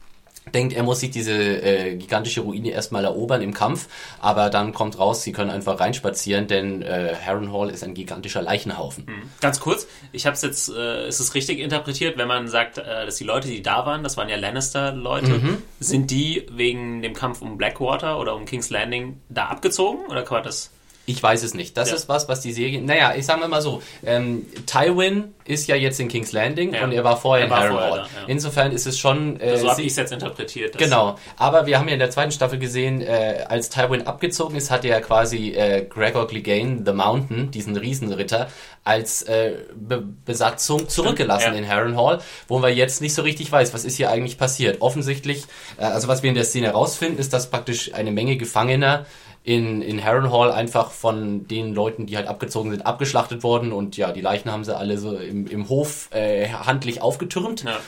denkt, er muss sich diese äh, gigantische Ruine erstmal erobern im Kampf, aber dann kommt raus, sie können einfach reinspazieren, denn äh, Harrenhal ist ein gigantischer Leichenhaufen. Hm. Ganz kurz, ich habe es jetzt, äh, ist es richtig interpretiert, wenn man sagt, äh, dass die Leute, die da waren, das waren ja Lannister-Leute, mhm. sind die wegen dem Kampf um Blackwater oder um King's Landing da abgezogen oder war das? Ich weiß es nicht. Das ja. ist was, was die Serie. Naja, ich sage mal so: ähm, Tywin ist ja jetzt in King's Landing ja. und er war vorher er war in Harrenhal. Ja. Insofern ist es schon. Äh, so habe ich es jetzt interpretiert. Genau. Aber wir haben ja in der zweiten Staffel gesehen, äh, als Tywin abgezogen ist, hat er quasi äh, Gregor Clegane, The Mountain, diesen Riesenritter, als äh, Be Besatzung zurückgelassen in Harrenhal, wo man jetzt nicht so richtig weiß, was ist hier eigentlich passiert. Offensichtlich, äh, also was wir in der Szene herausfinden, ist, dass praktisch eine Menge Gefangener in, in Harrenhal einfach von den Leuten, die halt abgezogen sind, abgeschlachtet worden und ja, die Leichen haben sie alle so im, im Hof äh, handlich aufgetürmt. Ja.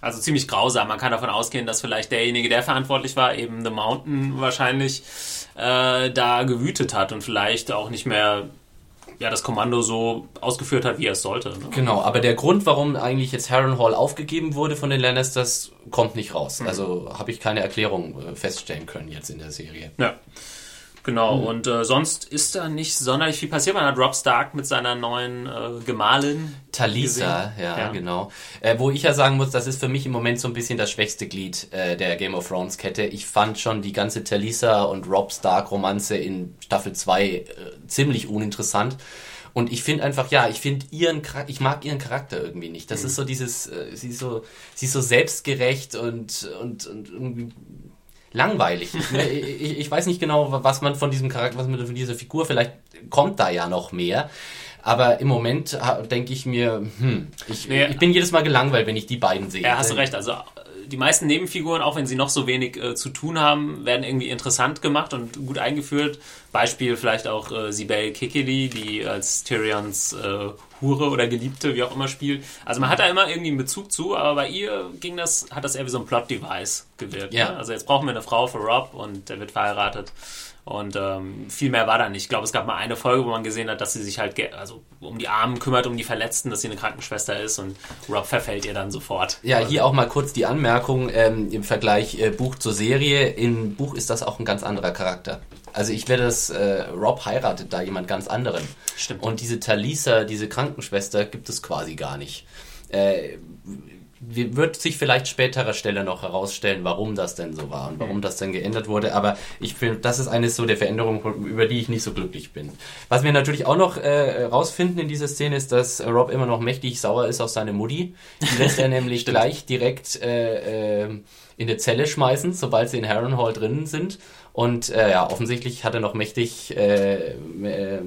Also ziemlich grausam. Man kann davon ausgehen, dass vielleicht derjenige, der verantwortlich war, eben The Mountain wahrscheinlich äh, da gewütet hat und vielleicht auch nicht mehr ja, das Kommando so ausgeführt hat, wie er es sollte. Ne? Genau, aber der Grund, warum eigentlich jetzt Harrenhal aufgegeben wurde von den Lannisters, kommt nicht raus. Mhm. Also habe ich keine Erklärung äh, feststellen können jetzt in der Serie. Ja. Genau, mhm. und äh, sonst ist da nicht sonderlich viel passiert. Man hat Rob Stark mit seiner neuen äh, Gemahlin. Talisa, ja, ja, genau. Äh, wo ich ja sagen muss, das ist für mich im Moment so ein bisschen das schwächste Glied äh, der Game of Thrones Kette. Ich fand schon die ganze Talisa und Rob Stark Romanze in Staffel 2 äh, ziemlich uninteressant. Und ich finde einfach, ja, ich finde ihren, ich mag ihren Charakter irgendwie nicht. Das mhm. ist so dieses, äh, sie ist so, sie ist so selbstgerecht und, und, und irgendwie langweilig. ich, ich, ich, weiß nicht genau, was man von diesem Charakter, was man von dieser Figur, vielleicht kommt da ja noch mehr. Aber im Moment denke ich mir, hm, ich, nee, ich bin jedes Mal gelangweilt, wenn ich die beiden sehe. Ja, hast du recht. Also die meisten Nebenfiguren, auch wenn sie noch so wenig äh, zu tun haben, werden irgendwie interessant gemacht und gut eingeführt. Beispiel vielleicht auch äh, Sibel Kikili, die als Tyrions äh, Hure oder Geliebte, wie auch immer spielt. Also man hat da immer irgendwie einen Bezug zu, aber bei ihr ging das, hat das eher wie so ein Plot-Device gewirkt. Ja. Ne? Also jetzt brauchen wir eine Frau für Rob und der wird verheiratet. Und ähm, viel mehr war da nicht. Ich glaube, es gab mal eine Folge, wo man gesehen hat, dass sie sich halt also um die Armen kümmert, um die Verletzten, dass sie eine Krankenschwester ist und Rob verfällt ihr dann sofort. Ja, hier auch mal kurz die Anmerkung ähm, im Vergleich äh, Buch zur Serie. Im Buch ist das auch ein ganz anderer Charakter. Also ich werde das, äh, Rob heiratet da jemand ganz anderen. Stimmt. Und diese Talisa, diese Krankenschwester, gibt es quasi gar nicht. Äh, wird sich vielleicht späterer Stelle noch herausstellen, warum das denn so war und warum das denn geändert wurde. Aber ich finde, das ist eine so der Veränderungen, über die ich nicht so glücklich bin. Was wir natürlich auch noch äh, rausfinden in dieser Szene ist, dass Rob immer noch mächtig sauer ist auf seine Mutti. Die *laughs* lässt er nämlich gleich direkt äh, äh, in der Zelle schmeißen, sobald sie in Harrenhal drinnen sind. Und äh, ja, offensichtlich hat er noch mächtig, äh, äh,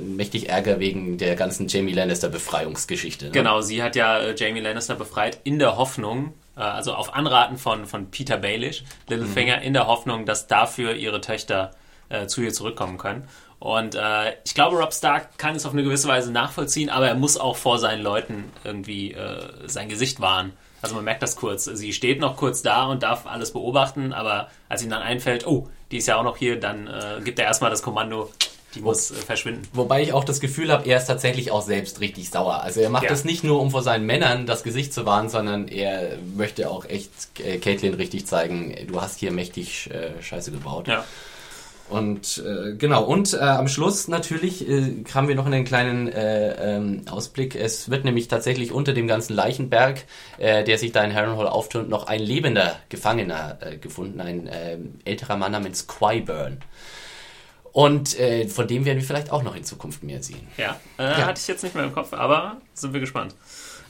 mächtig Ärger wegen der ganzen Jamie Lannister Befreiungsgeschichte. Ne? Genau, sie hat ja äh, Jamie Lannister befreit in der Hoffnung, äh, also auf Anraten von, von Peter Baelish, Littlefinger, mhm. in der Hoffnung, dass dafür ihre Töchter äh, zu ihr zurückkommen können. Und äh, ich glaube, Rob Stark kann es auf eine gewisse Weise nachvollziehen, aber er muss auch vor seinen Leuten irgendwie äh, sein Gesicht wahren. Also man merkt das kurz. Sie steht noch kurz da und darf alles beobachten, aber als ihm dann einfällt, oh, die ist ja auch noch hier, dann äh, gibt er erstmal das Kommando, die muss äh, verschwinden. Wobei ich auch das Gefühl habe, er ist tatsächlich auch selbst richtig sauer. Also er macht ja. das nicht nur, um vor seinen Männern das Gesicht zu wahren, sondern er möchte auch echt äh, Caitlin richtig zeigen, du hast hier mächtig äh, Scheiße gebaut. Ja. Und äh, genau, und äh, am Schluss natürlich äh, haben wir noch einen kleinen äh, ähm, Ausblick. Es wird nämlich tatsächlich unter dem ganzen Leichenberg, äh, der sich da in Harrenhal auftürmt, noch ein lebender Gefangener äh, gefunden, ein äh, älterer Mann namens Quiburn. Und äh, von dem werden wir vielleicht auch noch in Zukunft mehr sehen. Ja, äh, ja. hatte ich jetzt nicht mehr im Kopf, aber sind wir gespannt.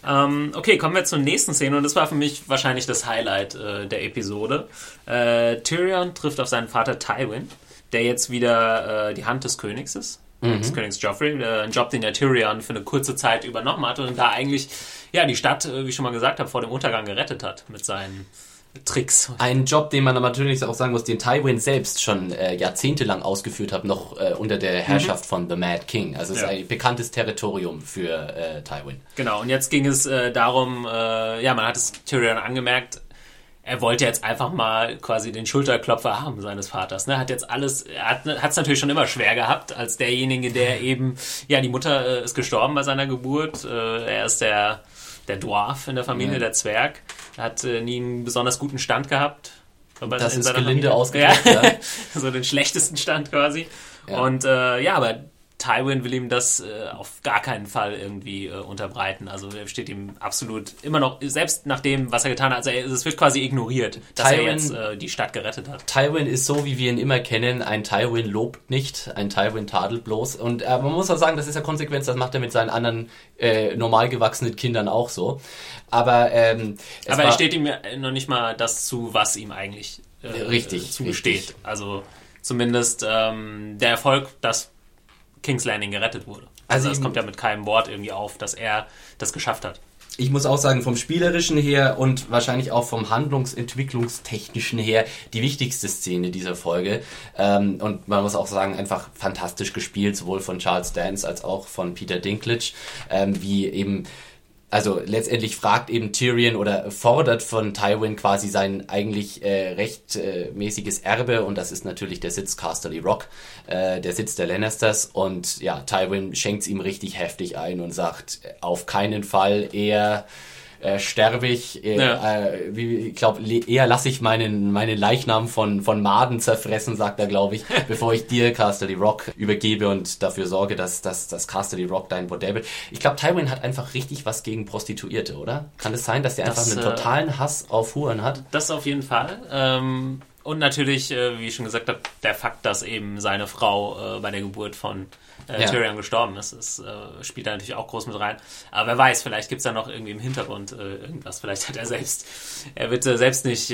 Ähm, okay, kommen wir zur nächsten Szene und das war für mich wahrscheinlich das Highlight äh, der Episode. Äh, Tyrion trifft auf seinen Vater Tywin der jetzt wieder äh, die Hand des Königs ist. Mhm. Des Königs Joffrey, äh, ein Job, den der Tyrion für eine kurze Zeit übernommen hat und da eigentlich ja die Stadt, äh, wie ich schon mal gesagt habe, vor dem Untergang gerettet hat mit seinen Tricks. Ein Job, den man aber natürlich auch sagen muss, den Tywin selbst schon äh, jahrzehntelang ausgeführt hat, noch äh, unter der Herrschaft mhm. von The Mad King. Also es ja. ist ein bekanntes Territorium für äh, Tywin. Genau, und jetzt ging es äh, darum, äh, ja, man hat es Tyrion angemerkt, er wollte jetzt einfach mal quasi den Schulterklopfer haben seines Vaters. Ne? Hat jetzt alles, er hat es natürlich schon immer schwer gehabt, als derjenige, der *laughs* eben, ja, die Mutter äh, ist gestorben bei seiner Geburt. Äh, er ist der, der Dwarf in der Familie, ja. der Zwerg. Er hat äh, nie einen besonders guten Stand gehabt. Das ist gelinde ausgedrückt, ja. ja. *laughs* so den schlechtesten Stand quasi. Ja. Und äh, ja, aber Tywin will ihm das äh, auf gar keinen Fall irgendwie äh, unterbreiten. Also er steht ihm absolut immer noch, selbst nach dem, was er getan hat, also es wird quasi ignoriert, dass Tywin, er jetzt äh, die Stadt gerettet hat. Tywin ist so, wie wir ihn immer kennen. Ein Tywin lobt nicht, ein Tywin tadelt bloß. Und äh, man muss auch sagen, das ist ja Konsequenz, das macht er mit seinen anderen äh, normal gewachsenen Kindern auch so. Aber, ähm, Aber er steht ihm ja noch nicht mal das zu, was ihm eigentlich äh, richtig, zugesteht. Richtig. Also zumindest ähm, der Erfolg, das King's Landing gerettet wurde. Also, also das kommt ja mit keinem Wort irgendwie auf, dass er das geschafft hat. Ich muss auch sagen, vom Spielerischen her und wahrscheinlich auch vom Handlungsentwicklungstechnischen her die wichtigste Szene dieser Folge. Ähm, und man muss auch sagen, einfach fantastisch gespielt, sowohl von Charles Dance als auch von Peter Dinklage, ähm, wie eben also letztendlich fragt eben Tyrion oder fordert von Tywin quasi sein eigentlich äh, rechtmäßiges äh, Erbe und das ist natürlich der Sitz Casterly Rock, äh, der Sitz der Lannisters und ja, Tywin schenkt ihm richtig heftig ein und sagt, auf keinen Fall eher äh, sterbe ich. Äh, ja. äh, wie, ich glaube, eher lasse ich meinen, meinen Leichnam von, von Maden zerfressen, sagt er, glaube ich, *laughs* bevor ich dir Casterly Rock übergebe und dafür sorge, dass, dass, dass Casterly Rock dein Bordell wird. Ich glaube, Tywin hat einfach richtig was gegen Prostituierte, oder? Kann es sein, dass der das, einfach einen äh, totalen Hass auf Huren hat? Das auf jeden Fall. Ähm, und natürlich, äh, wie ich schon gesagt habe, der Fakt, dass eben seine Frau äh, bei der Geburt von äh, ja. Tyrion gestorben ist. Das äh, spielt da natürlich auch groß mit rein. Aber wer weiß, vielleicht gibt es da noch irgendwie im Hintergrund äh, irgendwas. Vielleicht hat er selbst, er wird äh, selbst nicht,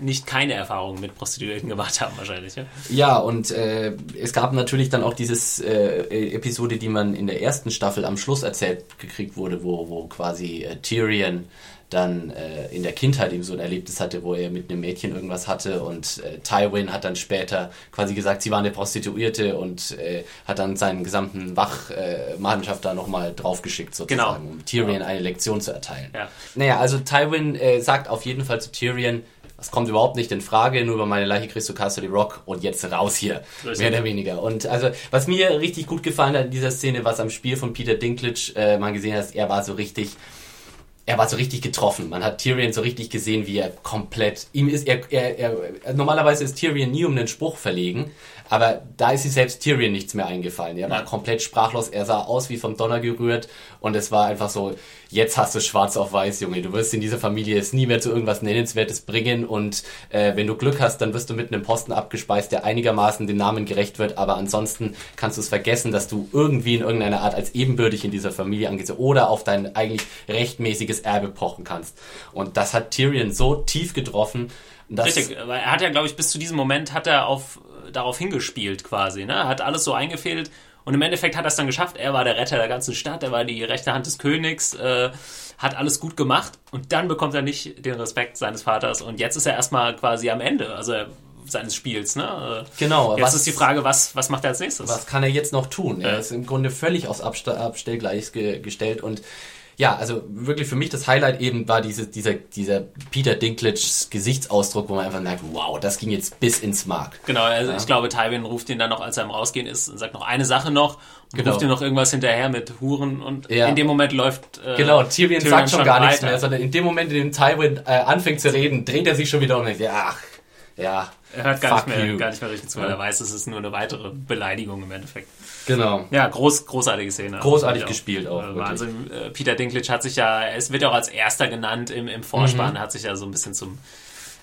nicht keine Erfahrungen mit Prostituierten gemacht haben, wahrscheinlich. Ja, ja und es gab natürlich dann auch dieses Episode, die man in der ersten Staffel am Schluss erzählt gekriegt wurde, wo, wo quasi Tyrion dann äh, in der Kindheit eben so ein Erlebnis hatte, wo er mit einem Mädchen irgendwas hatte und äh, Tywin hat dann später quasi gesagt, sie war eine Prostituierte und äh, hat dann seinen gesamten Wachmannschaft äh, da nochmal draufgeschickt sozusagen, genau. um Tyrion genau. eine Lektion zu erteilen. Ja. Naja, also Tywin äh, sagt auf jeden Fall zu Tyrion, das kommt überhaupt nicht in Frage, nur über meine Leiche kriegst du Castle Rock und jetzt raus hier. Mehr oder weniger. Und also, was mir richtig gut gefallen hat in dieser Szene, was am Spiel von Peter Dinklage äh, man gesehen hat, er war so richtig er war so richtig getroffen. Man hat Tyrion so richtig gesehen, wie er komplett, ihm ist, er, er, er, normalerweise ist Tyrion nie um einen Spruch verlegen, aber da ist sich selbst Tyrion nichts mehr eingefallen. Er war komplett sprachlos. Er sah aus wie vom Donner gerührt. Und es war einfach so, jetzt hast du schwarz auf weiß, Junge. Du wirst in dieser Familie es nie mehr zu irgendwas Nennenswertes bringen. Und äh, wenn du Glück hast, dann wirst du mit einem Posten abgespeist, der einigermaßen dem Namen gerecht wird. Aber ansonsten kannst du es vergessen, dass du irgendwie in irgendeiner Art als ebenbürtig in dieser Familie angehst oder auf dein eigentlich rechtmäßiges Erbe pochen kannst. Und das hat Tyrion so tief getroffen. Richtig, weil er hat ja, glaube ich, bis zu diesem Moment hat er auf darauf hingespielt quasi. Ne? Hat alles so eingefehlt und im Endeffekt hat er es dann geschafft. Er war der Retter der ganzen Stadt, er war die rechte Hand des Königs, äh, hat alles gut gemacht und dann bekommt er nicht den Respekt seines Vaters und jetzt ist er erstmal quasi am Ende. Also seines Spiels. Ne? Genau. Jetzt was, ist die Frage, was, was macht er als nächstes? Was kann er jetzt noch tun? Er ist im Grunde völlig aufs Abstellgleis gestellt und ja, also wirklich für mich das Highlight eben war diese, dieser, dieser Peter Dinklages Gesichtsausdruck, wo man einfach merkt, wow, das ging jetzt bis ins Mark. Genau, also ja. ich glaube, Tywin ruft ihn dann noch, als er am Rausgehen ist, und sagt noch eine Sache noch und genau. ruft ihm noch irgendwas hinterher mit Huren und ja. in dem Moment läuft. Äh, genau, Tyrion, Tyrion sagt schon gar weiter. nichts mehr, sondern in dem Moment, in dem Tywin äh, anfängt zu reden, dreht er sich schon wieder um und denkt, ja, ach, ja. Er hört gar, nicht mehr, gar nicht mehr richtig zu, weil ja. er weiß, es ist nur eine weitere Beleidigung im Endeffekt. Genau. Ja, groß, großartige Szene. Großartig auch, gespielt auch. Äh, Wahnsinn. Äh, Peter Dinklage hat sich ja, es wird ja auch als erster genannt im, im Vorspann, mhm. hat sich ja so ein bisschen zum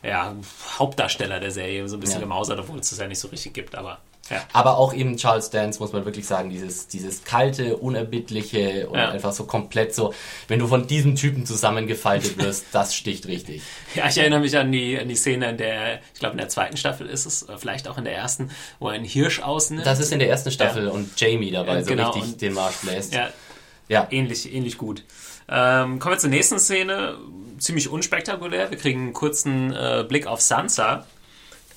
ja, Hauptdarsteller der Serie so ein bisschen ja. gemausert, obwohl es das ja nicht so richtig gibt, aber ja. Aber auch eben Charles Dance, muss man wirklich sagen, dieses, dieses kalte, unerbittliche und ja. einfach so komplett so, wenn du von diesem Typen zusammengefaltet *laughs* wirst, das sticht richtig. Ja, ich erinnere mich an die, an die Szene, in der, ich glaube in der zweiten Staffel ist es, vielleicht auch in der ersten, wo er einen Hirsch ausnimmt. Das ist in der ersten Staffel ja. und Jamie dabei so genau, richtig den Marsch bläst. Ja, ja. Ähnlich, ähnlich gut. Ähm, kommen wir zur nächsten Szene. Ziemlich unspektakulär. Wir kriegen einen kurzen äh, Blick auf Sansa,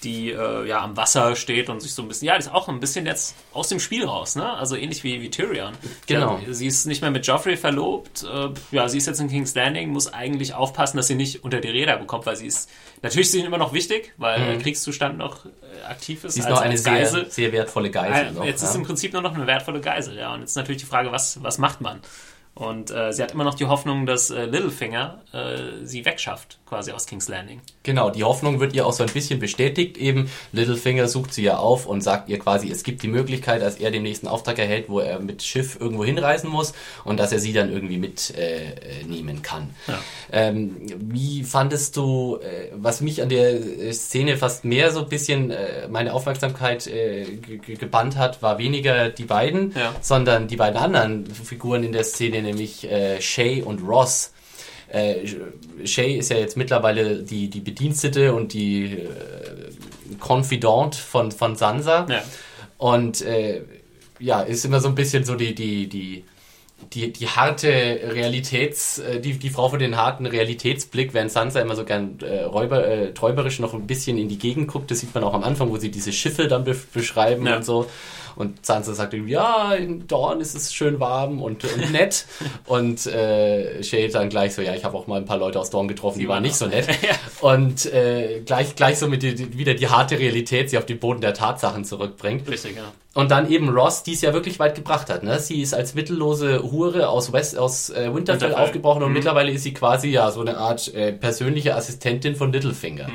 die äh, ja am Wasser steht und sich so ein bisschen, ja, die ist auch ein bisschen jetzt aus dem Spiel raus, ne? Also ähnlich wie, wie Tyrion. Genau. Ja, sie ist nicht mehr mit Joffrey verlobt. Äh, ja, sie ist jetzt in King's Landing, muss eigentlich aufpassen, dass sie nicht unter die Räder bekommt, weil sie ist, natürlich ist sie immer noch wichtig, weil der Kriegszustand noch äh, aktiv ist. Sie ist als- noch eine sehr, sehr wertvolle Geisel. Ah, noch, jetzt ja. ist im Prinzip nur noch eine wertvolle Geisel, ja. Und jetzt ist natürlich die Frage, was, was macht man? Und äh, sie hat immer noch die Hoffnung, dass äh, Littlefinger äh, sie wegschafft, quasi aus King's Landing. Genau, die Hoffnung wird ihr auch so ein bisschen bestätigt. Eben, Littlefinger sucht sie ja auf und sagt ihr quasi, es gibt die Möglichkeit, dass er den nächsten Auftrag erhält, wo er mit Schiff irgendwo hinreisen muss und dass er sie dann irgendwie mitnehmen äh, nehmen kann. Ja. Ähm, wie fandest du, äh, was mich an der äh, Szene fast mehr so ein bisschen äh, meine Aufmerksamkeit äh, ge- ge- gebannt hat, war weniger die beiden, Ja. sondern die beiden anderen Figuren in der Szene, nämlich äh, Shay und Ross. Äh, Shay ist ja jetzt mittlerweile die, die Bedienstete und die äh, Confidant von, von Sansa. Ja. Und äh, ja, ist immer so ein bisschen so die, die, die, die, die harte Realitäts, äh, die, die Frau für den harten Realitätsblick, während Sansa immer so gern äh, räuber, äh, träuberisch noch ein bisschen in die Gegend guckt. Das sieht man auch am Anfang, wo sie diese Schiffe dann be beschreiben Ja. und so. Und Sansa sagt irgendwie, ja, in Dorn ist es schön warm und, und nett. *laughs* und äh, Shay dann gleich so, ja, ich habe auch mal ein paar Leute aus Dorn getroffen, die, waren nicht so nett. *laughs* Und äh, gleich, gleich so mit die, die, wieder die harte Realität, sie auf den Boden der Tatsachen zurückbringt. Richtig, ja. Und dann eben Ross, die es ja wirklich weit gebracht hat. Ne? Sie ist als mittellose Hure aus, West, aus äh, Winterfell Winterfell. aufgebrochen und Mhm. mittlerweile ist sie quasi ja so eine Art äh, persönliche Assistentin von Littlefinger.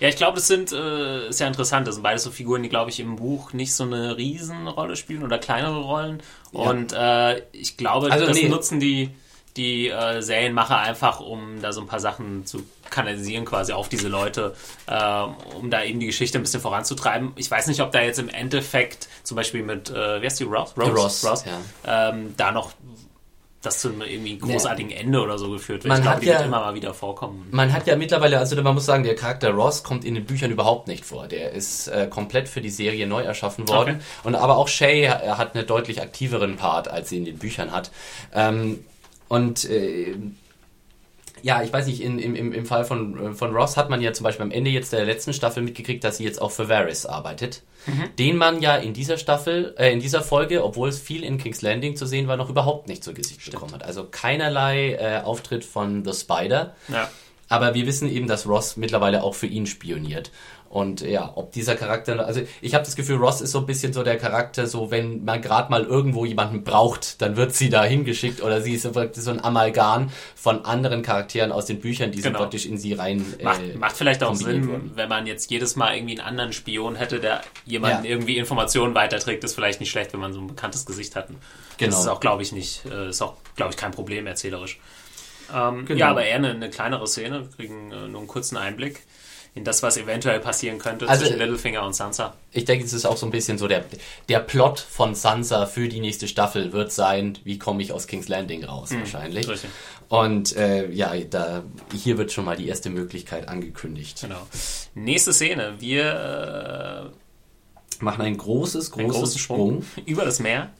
Ja, ich glaube, das sind, äh, ist ja interessant, das sind beides so Figuren, die, glaube ich, im Buch nicht so eine Riesenrolle spielen oder kleinere Rollen. Ja. Und äh, ich glaube, Also, das nee. nutzen die, die äh, Serienmacher einfach, um da so ein paar Sachen zu kanalisieren quasi auf diese Leute, äh, um da eben die Geschichte ein bisschen voranzutreiben. Ich weiß nicht, ob da jetzt im Endeffekt zum Beispiel mit, äh, wie heißt die, Ross? Ross, Ross ja. ähm, da noch das zu einem irgendwie großartigen Ende oder so geführt wird. Man ich glaube, die ja- wird immer mal wieder vorkommen. Man hat ja mittlerweile, also man muss sagen, der Charakter Ross kommt in den Büchern überhaupt nicht vor. Der ist äh, komplett für die Serie neu erschaffen worden. Okay. Und aber auch Shay äh, hat einen deutlich aktiveren Part, als sie in den Büchern hat. Ähm, und äh, ja, ich weiß nicht, in, im, im, Fall von, äh, von Ross hat man ja zum Beispiel am Ende jetzt der letzten Staffel mitgekriegt, dass sie jetzt auch für Varys arbeitet. Den man ja in dieser Staffel, äh, in dieser Folge, obwohl es viel in King's Landing zu sehen war, noch überhaupt nicht zu Gesicht bekommen hat. Also keinerlei äh, Auftritt von The Spider. Ja. Aber wir wissen eben, dass Ross mittlerweile auch für ihn spioniert. Und ja, ob dieser Charakter, also ich habe das Gefühl, Ross ist so ein bisschen so der Charakter, so wenn man gerade mal irgendwo jemanden braucht, dann wird sie da hingeschickt oder sie ist so so ein Amalgam von anderen Charakteren aus den Büchern, die so Genau. praktisch in sie rein Macht, äh, macht vielleicht auch Sinn, wurden. wenn man jetzt jedes Mal irgendwie einen anderen Spion hätte, der jemanden Ja. irgendwie Informationen weiterträgt, ist vielleicht nicht schlecht, wenn man so ein bekanntes Gesicht hat. Genau. Das ist auch, glaube ich, nicht, äh, ist auch, glaube ich, kein Problem erzählerisch. Ähm, Genau. Ja, aber eher eine, eine kleinere Szene. Wir kriegen äh, nur einen kurzen Einblick in das, was eventuell passieren könnte Also, zwischen Littlefinger und Sansa. Ich denke, es ist auch so ein bisschen so der, der Plot von Sansa für die nächste Staffel wird sein, wie komme ich aus King's Landing raus, wahrscheinlich. Hm, richtig. Und äh, ja, da, hier wird schon mal die erste Möglichkeit angekündigt. Genau. Nächste Szene. Wir Machen ein großes, äh, einen großes großen Sprung Sprung. über das Meer.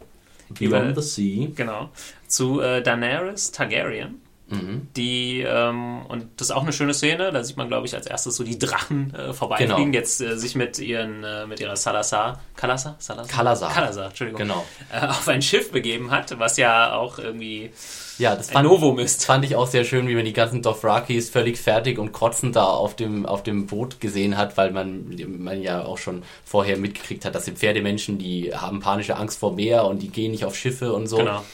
Beyond über- the Sea. Genau. Zu äh, Daenerys Targaryen. Mhm. Die, ähm, und das ist auch eine schöne Szene, da sieht man, glaube ich, als erstes so die Drachen äh, vorbeifliegen, Genau. die jetzt äh, sich mit ihren, äh, mit ihrer Salazar, Kalasar? Salazar? Kalasar. Kalasar, Entschuldigung. Genau. Äh, auf ein Schiff begeben hat, was ja auch irgendwie Ja, das fand, Novum ist. fand ich auch sehr schön, wie man die ganzen Dothrakis völlig fertig und kotzend da auf dem, auf dem Boot gesehen hat, weil man, man ja auch schon vorher mitgekriegt hat, das sind Pferdemenschen, die haben panische Angst vor Meer und die gehen nicht auf Schiffe und so. Genau.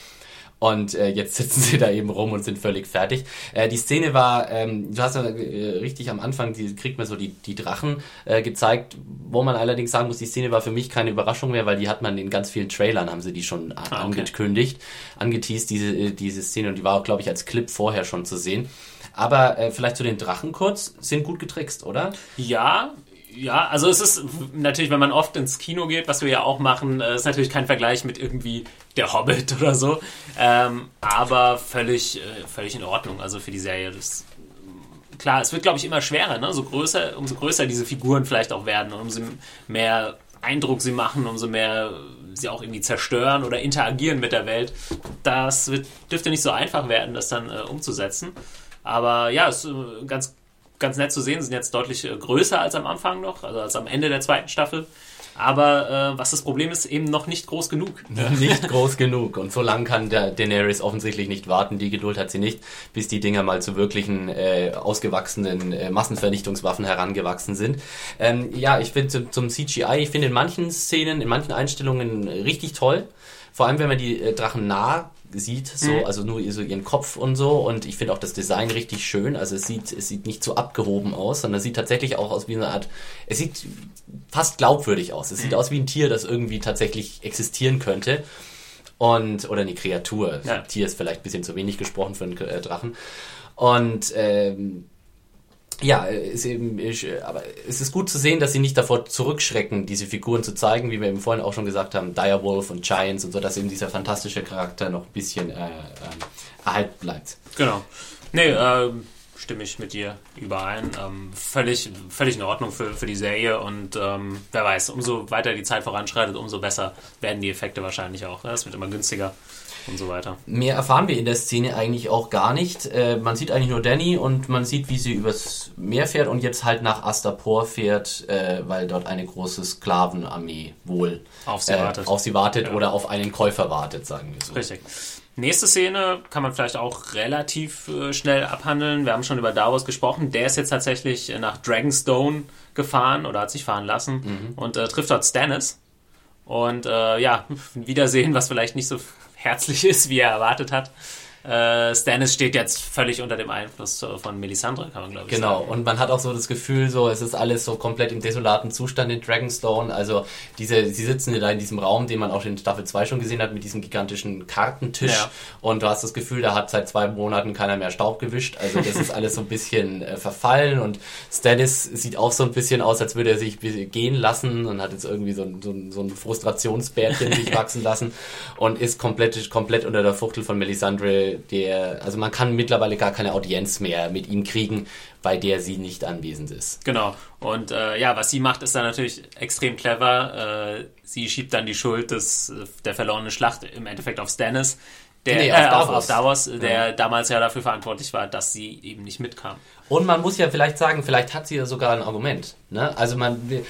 Und äh, jetzt sitzen *laughs* sie da eben rum und sind völlig fertig. Äh, die Szene war, ähm, du hast ja äh, richtig am Anfang, die, kriegt man so die, die Drachen äh, gezeigt, wo man allerdings sagen muss, die Szene war für mich keine Überraschung mehr, weil die hat man in ganz vielen Trailern, haben sie die schon Ah, okay. angekündigt, angeteased, diese, äh, diese Szene und die war auch, glaube ich, als Clip vorher schon zu sehen. Aber äh, vielleicht zu den Drachen kurz, sind gut getrickst, oder? Ja, ja, also es ist natürlich, wenn man oft ins Kino geht, was wir ja auch machen, äh, ist natürlich kein Vergleich mit irgendwie der Hobbit *laughs* oder so, ähm, aber völlig, äh, völlig in Ordnung. Also für die Serie, das klar, es wird glaube ich immer schwerer, ne? So größer, umso größer diese Figuren vielleicht auch werden und umso mehr Eindruck sie machen, umso mehr sie auch irgendwie zerstören oder interagieren mit der Welt. Das wird, dürfte nicht so einfach werden, das dann äh, umzusetzen. Aber ja, es ist äh, ganz, ganz nett zu sehen. Sind jetzt deutlich äh, größer als am Anfang noch, also als am Ende der zweiten Staffel. Aber äh, was das Problem ist, eben noch nicht groß genug. nicht groß genug. Und so lange kann der Daenerys offensichtlich nicht warten. Die Geduld hat sie nicht, bis die Dinger mal zu wirklichen äh, ausgewachsenen äh, Massenvernichtungswaffen herangewachsen sind. Ähm, ja, ich finde zum, zum CGI, ich finde in manchen Szenen, in manchen Einstellungen richtig toll. Vor allem, wenn man die äh, Drachen nah sieht, so, mhm. also nur so ihren Kopf und so. Und ich finde auch das Design richtig schön. Also es sieht, es sieht nicht so abgehoben aus, sondern es sieht tatsächlich auch aus wie eine Art, es sieht fast glaubwürdig aus. Es sieht mhm. aus wie ein Tier, das irgendwie tatsächlich existieren könnte. Und, oder eine Kreatur. Ja. Tier ist vielleicht ein bisschen zu wenig gesprochen für einen äh, Drachen. Und ähm, ja, ist eben, ich, aber es ist gut zu sehen, dass sie nicht davor zurückschrecken, diese Figuren zu zeigen, wie wir eben vorhin auch schon gesagt haben, Direwolf und Giants und so, dass eben dieser fantastische Charakter noch ein bisschen äh, äh, erhalten bleibt. Genau. Nee, äh, stimme ich mit dir überein. Ähm, völlig, völlig in Ordnung für, für die Serie und ähm, wer weiß, umso weiter die Zeit voranschreitet, umso besser werden die Effekte wahrscheinlich auch. Es wird immer günstiger und so weiter. Mehr erfahren wir in der Szene eigentlich auch gar nicht. Äh, man sieht eigentlich nur Danny und man sieht, wie sie übers Meer fährt und jetzt halt nach Astapor fährt, äh, weil dort eine große Sklavenarmee wohl auf sie äh, wartet, auf sie wartet ja. oder auf einen Käufer wartet, sagen wir so. Richtig. Nächste Szene kann man vielleicht auch relativ äh, schnell abhandeln. Wir haben schon über Davos gesprochen. Der ist jetzt tatsächlich nach Dragonstone gefahren oder hat sich fahren lassen mhm. und äh, trifft dort Stannis. Und äh, ja, ein *laughs* Wiedersehen, was vielleicht nicht so herzlich ist, wie er erwartet hat. Äh, Stannis steht jetzt völlig unter dem Einfluss von Melisandre, kann man glaube ich genau. sagen. Genau, und man hat auch so das Gefühl, so es ist alles so komplett im desolaten Zustand in Dragonstone. Also diese, sie sitzen da in diesem Raum, den man auch in Staffel 2 schon gesehen hat, mit diesem gigantischen Kartentisch. Ja. Und du hast das Gefühl, da hat seit zwei Monaten keiner mehr Staub gewischt. Also das ist alles so ein bisschen äh, verfallen und Stannis sieht auch so ein bisschen aus, als würde er sich gehen lassen und hat jetzt irgendwie so, so, so ein Frustrationsbärchen sich *laughs* wachsen lassen und ist komplett, komplett unter der Fuchtel von Melisandre der, also man kann mittlerweile gar keine Audienz mehr mit ihm kriegen, bei der sie nicht anwesend ist. Genau. Und äh, ja, was sie macht, ist dann natürlich extrem clever. Äh, sie schiebt dann die Schuld des, der verlorenen Schlacht im Endeffekt auf Stannis. Der, nee, auf, äh, Davos. auf, Davos, der ja. damals ja dafür verantwortlich war, dass sie eben nicht mitkam. Und man muss ja vielleicht sagen, vielleicht hat sie ja sogar ein Argument. Ne? Also man, äh,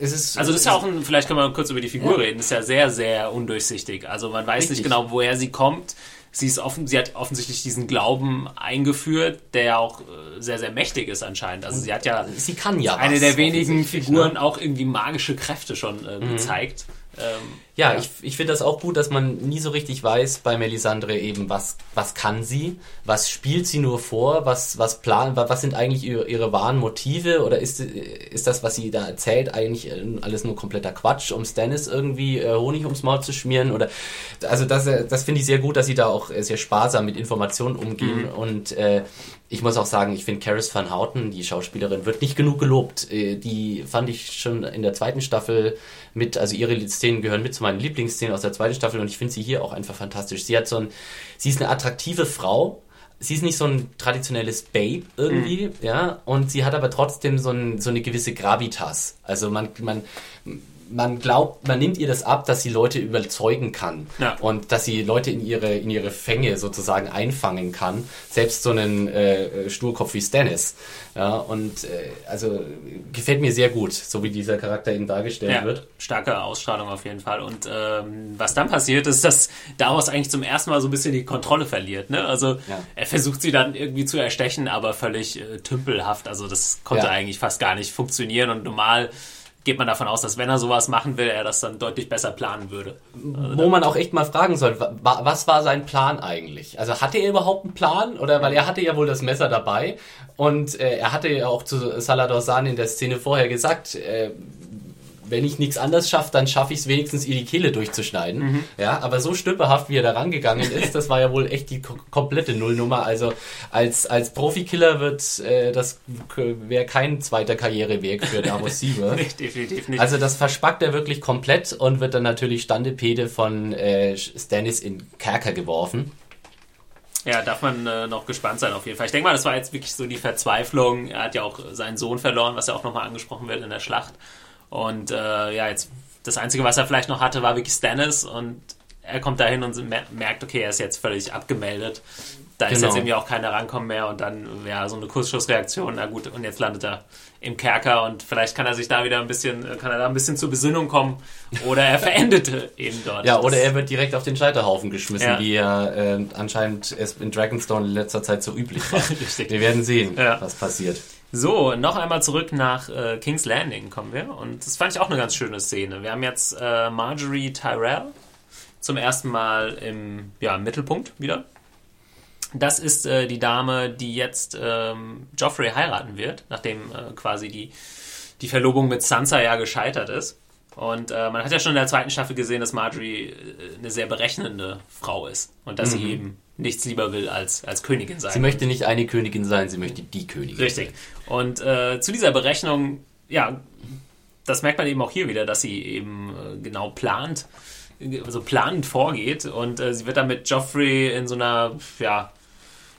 es ist, also das ist ja auch ein, vielleicht können wir kurz über die Figur ja. reden, ist ja sehr, sehr undurchsichtig. Also man weiß Richtig. nicht genau, woher sie kommt sie, ist offen, sie hat offensichtlich diesen Glauben eingeführt, der ja auch äh, sehr, sehr mächtig ist anscheinend. Also sie hat ja, sie kann ja eine der wenigen Figuren ne? auch irgendwie magische Kräfte schon äh, mhm. gezeigt. Ähm, ja, ja, ich, ich finde das auch gut, dass man nie so richtig weiß bei Melisandre eben, was, was kann sie, was spielt sie nur vor, was, was plan, was sind eigentlich ihre, ihre wahren Motive? Oder ist, ist das, was sie da erzählt, eigentlich äh, alles nur kompletter Quatsch, um Stannis irgendwie äh, Honig ums Maul zu schmieren? Oder, also das, äh, das finde ich sehr gut, dass sie da auch sehr sparsam mit Informationen umgehen. Mhm. und äh, ich muss auch sagen, ich finde Caris van Houten, die Schauspielerin, wird nicht genug gelobt. Die fand ich schon in der zweiten Staffel mit, also ihre Szenen gehören mit zu meinen Lieblingsszenen aus der zweiten Staffel und ich finde sie hier auch einfach fantastisch. Sie hat so ein, sie ist eine attraktive Frau, sie ist nicht so ein traditionelles Babe irgendwie, mhm. ja, und sie hat aber trotzdem so, ein, so eine gewisse Gravitas. Also man, man, man glaubt, man nimmt ihr das ab, dass sie Leute überzeugen kann ja. und dass sie Leute in ihre in ihre Fänge sozusagen einfangen kann. Selbst so einen äh, Sturkopf wie Stannis. Ja, und äh, also gefällt mir sehr gut, so wie dieser Charakter eben dargestellt ja, wird. Starke Ausstrahlung auf jeden Fall. Und ähm, was dann passiert, ist, dass daraus eigentlich zum ersten Mal so ein bisschen die Kontrolle verliert. Ne? Also ja. er versucht sie dann irgendwie zu erstechen, aber völlig äh, tümpelhaft. Also das konnte eigentlich fast gar nicht funktionieren und normal geht man davon aus, dass wenn er sowas machen will, er das dann deutlich besser planen würde. Wo man auch echt mal fragen soll, was war sein Plan eigentlich? Also hatte er überhaupt einen Plan? Oder weil er hatte ja wohl das Messer dabei und äh, er hatte ja auch zu Salador San in der Szene vorher gesagt, äh, wenn ich nichts anderes schaffe, dann schaffe ich es wenigstens, ihr die Kehle durchzuschneiden. Mhm. Ja, aber so stümperhaft, wie er da rangegangen ist, das war ja wohl echt die komplette Nullnummer. Also als, als Profikiller wird äh, das wäre kein zweiter Karriereweg für Davos *laughs* Sieber. nee, definitiv nicht. Also das verspackt er wirklich komplett und wird dann natürlich Standepede von äh, Stannis in Kerker geworfen. Ja, darf man äh, noch gespannt sein auf jeden Fall. Ich denke mal, das war jetzt wirklich so die Verzweiflung. Er hat ja auch seinen Sohn verloren, was ja auch nochmal angesprochen wird in der Schlacht. Und äh, ja, jetzt das Einzige, was er vielleicht noch hatte, war wirklich Stannis und er kommt dahin und merkt, okay, er ist jetzt völlig abgemeldet. Da genau. ist jetzt irgendwie auch keiner rankommen mehr und dann ja so eine Kursschussreaktion. Na gut, und jetzt landet er im Kerker und vielleicht kann er sich da wieder ein bisschen, kann er da ein bisschen zur Besinnung kommen oder er verendete *laughs* eben dort. Ja, oder er wird direkt auf den Scheiterhaufen geschmissen, ja. wie er äh, anscheinend es in Dragonstone in letzter Zeit so üblich war. *laughs* Wir werden sehen, ja. was passiert. So, noch einmal zurück nach äh, King's Landing kommen wir und das fand ich auch eine ganz schöne Szene. Wir haben jetzt äh, Marjorie Tyrell zum ersten Mal im ja, Mittelpunkt wieder. Das ist äh, die Dame, die jetzt ähm, Joffrey heiraten wird, nachdem äh, quasi die, die Verlobung mit Sansa ja gescheitert ist. Und äh, man hat ja schon in der zweiten Staffel gesehen, dass Marjorie äh, eine sehr berechnende Frau ist und dass mhm. sie eben nichts lieber will als, als Königin sein. Sie möchte nicht eine Königin sein, sie möchte die Königin. Richtig. Und äh, zu dieser Berechnung, ja, das merkt man eben auch hier wieder, dass sie eben äh, genau plant, so planend vorgeht und äh, sie wird dann mit Joffrey in so einer, ja,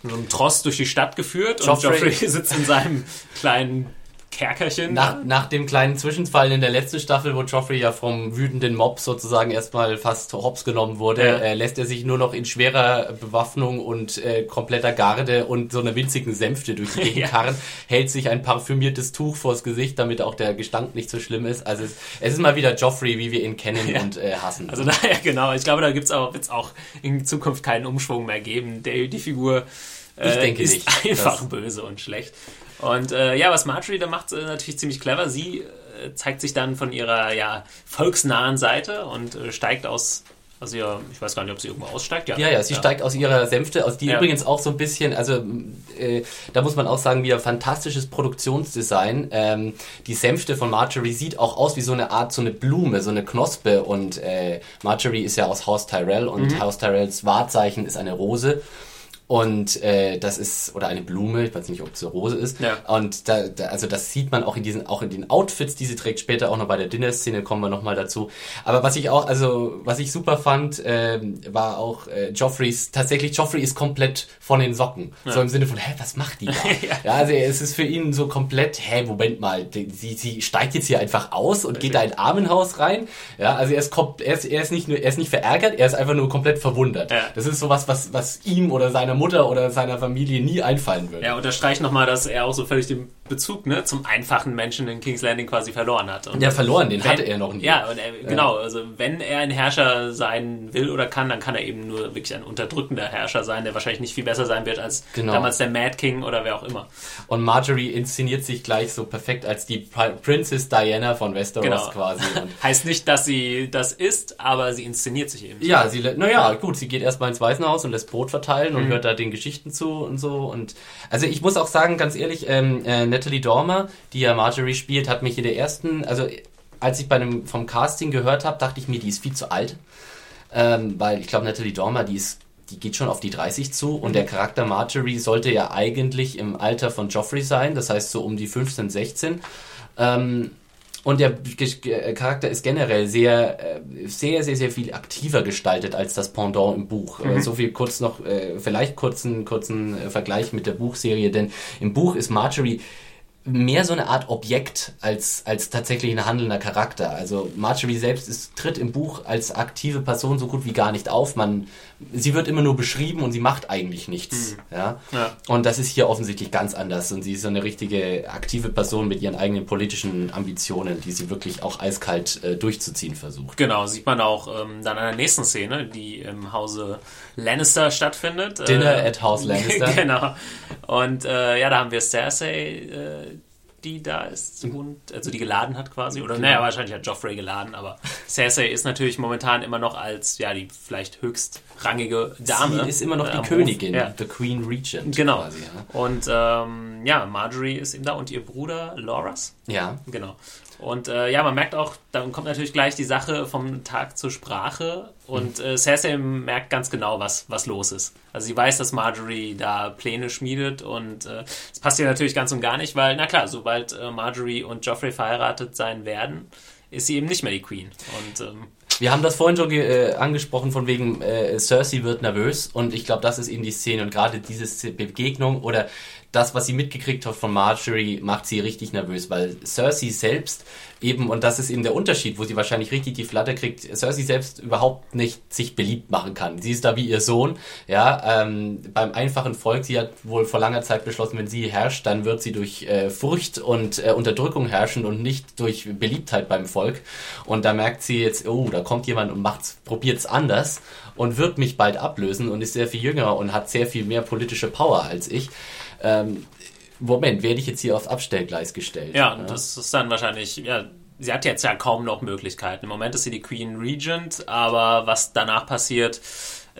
in so einem Trost durch die Stadt geführt Joffrey. und Joffrey *laughs* sitzt in seinem kleinen Kerkerchen. Nach, nach dem kleinen Zwischenfall in der letzten Staffel, wo Joffrey ja vom wütenden Mob sozusagen erstmal fast hops genommen wurde, ja. äh, lässt er sich nur noch in schwerer Bewaffnung und äh, kompletter Garde und so einer winzigen Sänfte durch die Gegend *laughs* ja. karren, hält sich ein parfümiertes Tuch vors Gesicht, damit auch der Gestank nicht so schlimm ist. Also es, es ist mal wieder Joffrey, wie wir ihn kennen ja. und äh, hassen. Also *laughs* naja, genau. Ich glaube, da gibt's auch, wird's auch in Zukunft keinen Umschwung mehr geben. Der, die Figur ich denke ist nicht, *laughs* einfach böse und schlecht. Und äh, ja, was Marjorie da macht, ist natürlich ziemlich clever. Sie äh, zeigt sich dann von ihrer ja, volksnahen Seite und äh, steigt aus also ja, ich weiß gar nicht, ob sie irgendwo aussteigt. Ja, ja, ja sie ja. steigt aus ihrer Sänfte, aus die ja. übrigens auch so ein bisschen, also äh, da muss man auch sagen, wieder fantastisches Produktionsdesign. Ähm, die Sänfte von Marjorie sieht auch aus wie so eine Art, so eine Blume, so eine Knospe. Und äh, Marjorie ist ja aus Haus Tyrell und mhm. Haus Tyrells Wahrzeichen ist eine Rose. Und äh, das ist, oder eine Blume, ich weiß nicht, ob es eine Rose ist. Ja. Und da, da, also das sieht man auch in diesen, auch in den Outfits, die sie trägt, später auch noch bei der Dinner-Szene, kommen wir nochmal dazu. Aber was ich auch, also was ich super fand, äh, war auch äh, Joffreys, tatsächlich Joffrey ist komplett von den Socken. Ja. So im Sinne von, hä, was macht die da? *laughs* ja. ja. also es ist für ihn so komplett, hä, Moment mal, die, sie, sie steigt jetzt hier einfach aus und geht da in ein Armenhaus rein. Ja, also er ist, er ist, er ist nicht nur, er ist nicht verärgert, er ist einfach nur komplett verwundert. Ja. Das ist sowas, was, was ihm oder seiner Mutter oder seiner Familie nie einfallen würde. Ja, unterstreicht nochmal, dass er auch so völlig den Bezug ne, zum einfachen Menschen in King's Landing quasi verloren hat. Und ja, verloren, den wenn, hatte er noch nie. Ja, er, genau. Also wenn er ein Herrscher sein will oder kann, dann kann er eben nur wirklich ein unterdrückender Herrscher sein, der wahrscheinlich nicht viel besser sein wird als genau. damals der Mad King oder wer auch immer. Und Marjorie inszeniert sich gleich so perfekt als die Princess Diana von Westeros genau. quasi. *laughs* heißt nicht, dass sie das ist, aber sie inszeniert sich eben. Ja, sie, naja, gut, sie geht erstmal ins Waisenhaus und lässt Brot verteilen und mhm. hört da den Geschichten zu und so. Und also ich muss auch sagen, ganz ehrlich, ähm, äh, Natalie Dormer, die ja Marjorie spielt, hat mich in der ersten, also als ich bei einem vom Casting gehört habe, dachte ich mir, die ist viel zu alt. Ähm, weil ich glaube, Natalie Dormer, die ist die geht schon auf die 30 zu und der Charakter Marjorie sollte ja eigentlich im Alter von Joffrey sein, das heißt so um die 15, 16. Ähm, und der äh, Charakter ist generell sehr, äh, sehr, sehr, sehr viel aktiver gestaltet als das Pendant im Buch. Äh, mhm. So viel kurz noch, vielleicht kurzen, kurzen Vergleich mit der Buchserie, denn im Buch ist Marjorie mehr so eine Art Objekt als, als tatsächlich ein handelnder Charakter. Also Marjorie selbst ist, tritt im Buch als aktive Person so gut wie gar nicht auf. Man, sie wird immer nur beschrieben und sie macht eigentlich nichts. Mhm. Ja? ja? Und das ist hier offensichtlich ganz anders. Und sie ist so eine richtige aktive Person mit ihren eigenen politischen Ambitionen, die sie wirklich auch eiskalt äh, durchzuziehen versucht. Genau, sieht man auch ähm, dann in der nächsten Szene, die im Hause Lannister stattfindet. Dinner äh, at House *laughs* Lannister. genau. Und äh, ja, da haben wir Cersei, äh, die da ist und also die geladen hat quasi. Oder genau. naja, wahrscheinlich hat Joffrey geladen, aber *laughs* Cersei ist natürlich momentan immer noch als ja die vielleicht höchstrangige Dame. Sie ist immer noch die Königin, ja. the Queen Regent. Genau. Quasi, ja. Und ähm, ja, Marjorie ist eben da und ihr Bruder Loras. Ja. Genau. Und äh, ja, man merkt auch, dann kommt natürlich gleich die Sache vom Tag zur Sprache und äh, Cersei merkt ganz genau, was, was los ist. Also sie weiß, dass Marjorie da Pläne schmiedet und äh, es äh, passt ihr natürlich ganz und gar nicht, weil, na klar, sobald äh, Marjorie und Joffrey verheiratet sein werden, ist sie eben nicht mehr die Queen. Und ähm, wir haben das vorhin schon äh, angesprochen, von wegen äh, Cersei wird nervös und ich glaube, das ist eben die Szene und gerade diese Begegnung oder das, was sie mitgekriegt hat von Marjorie, macht sie richtig nervös, weil Cersei selbst eben, und das ist eben der Unterschied, wo sie wahrscheinlich richtig die Flatter kriegt, Cersei selbst überhaupt nicht sich beliebt machen kann. Sie ist da wie ihr Sohn, ja, ähm, beim einfachen Volk, sie hat wohl vor langer Zeit beschlossen, wenn sie herrscht, dann wird sie durch äh, Furcht und äh, Unterdrückung herrschen und nicht durch Beliebtheit beim Volk. Und da merkt sie jetzt, oh, da kommt jemand und macht's, probiert's anders und wird mich bald ablösen und ist sehr viel jünger und hat sehr viel mehr politische Power als ich. Ähm, Moment, werde ich jetzt hier aufs Abstellgleis gestellt? Ja, ja, das ist dann wahrscheinlich, ja, sie hat jetzt ja kaum noch Möglichkeiten. Im Moment ist sie die Queen Regent, aber was danach passiert,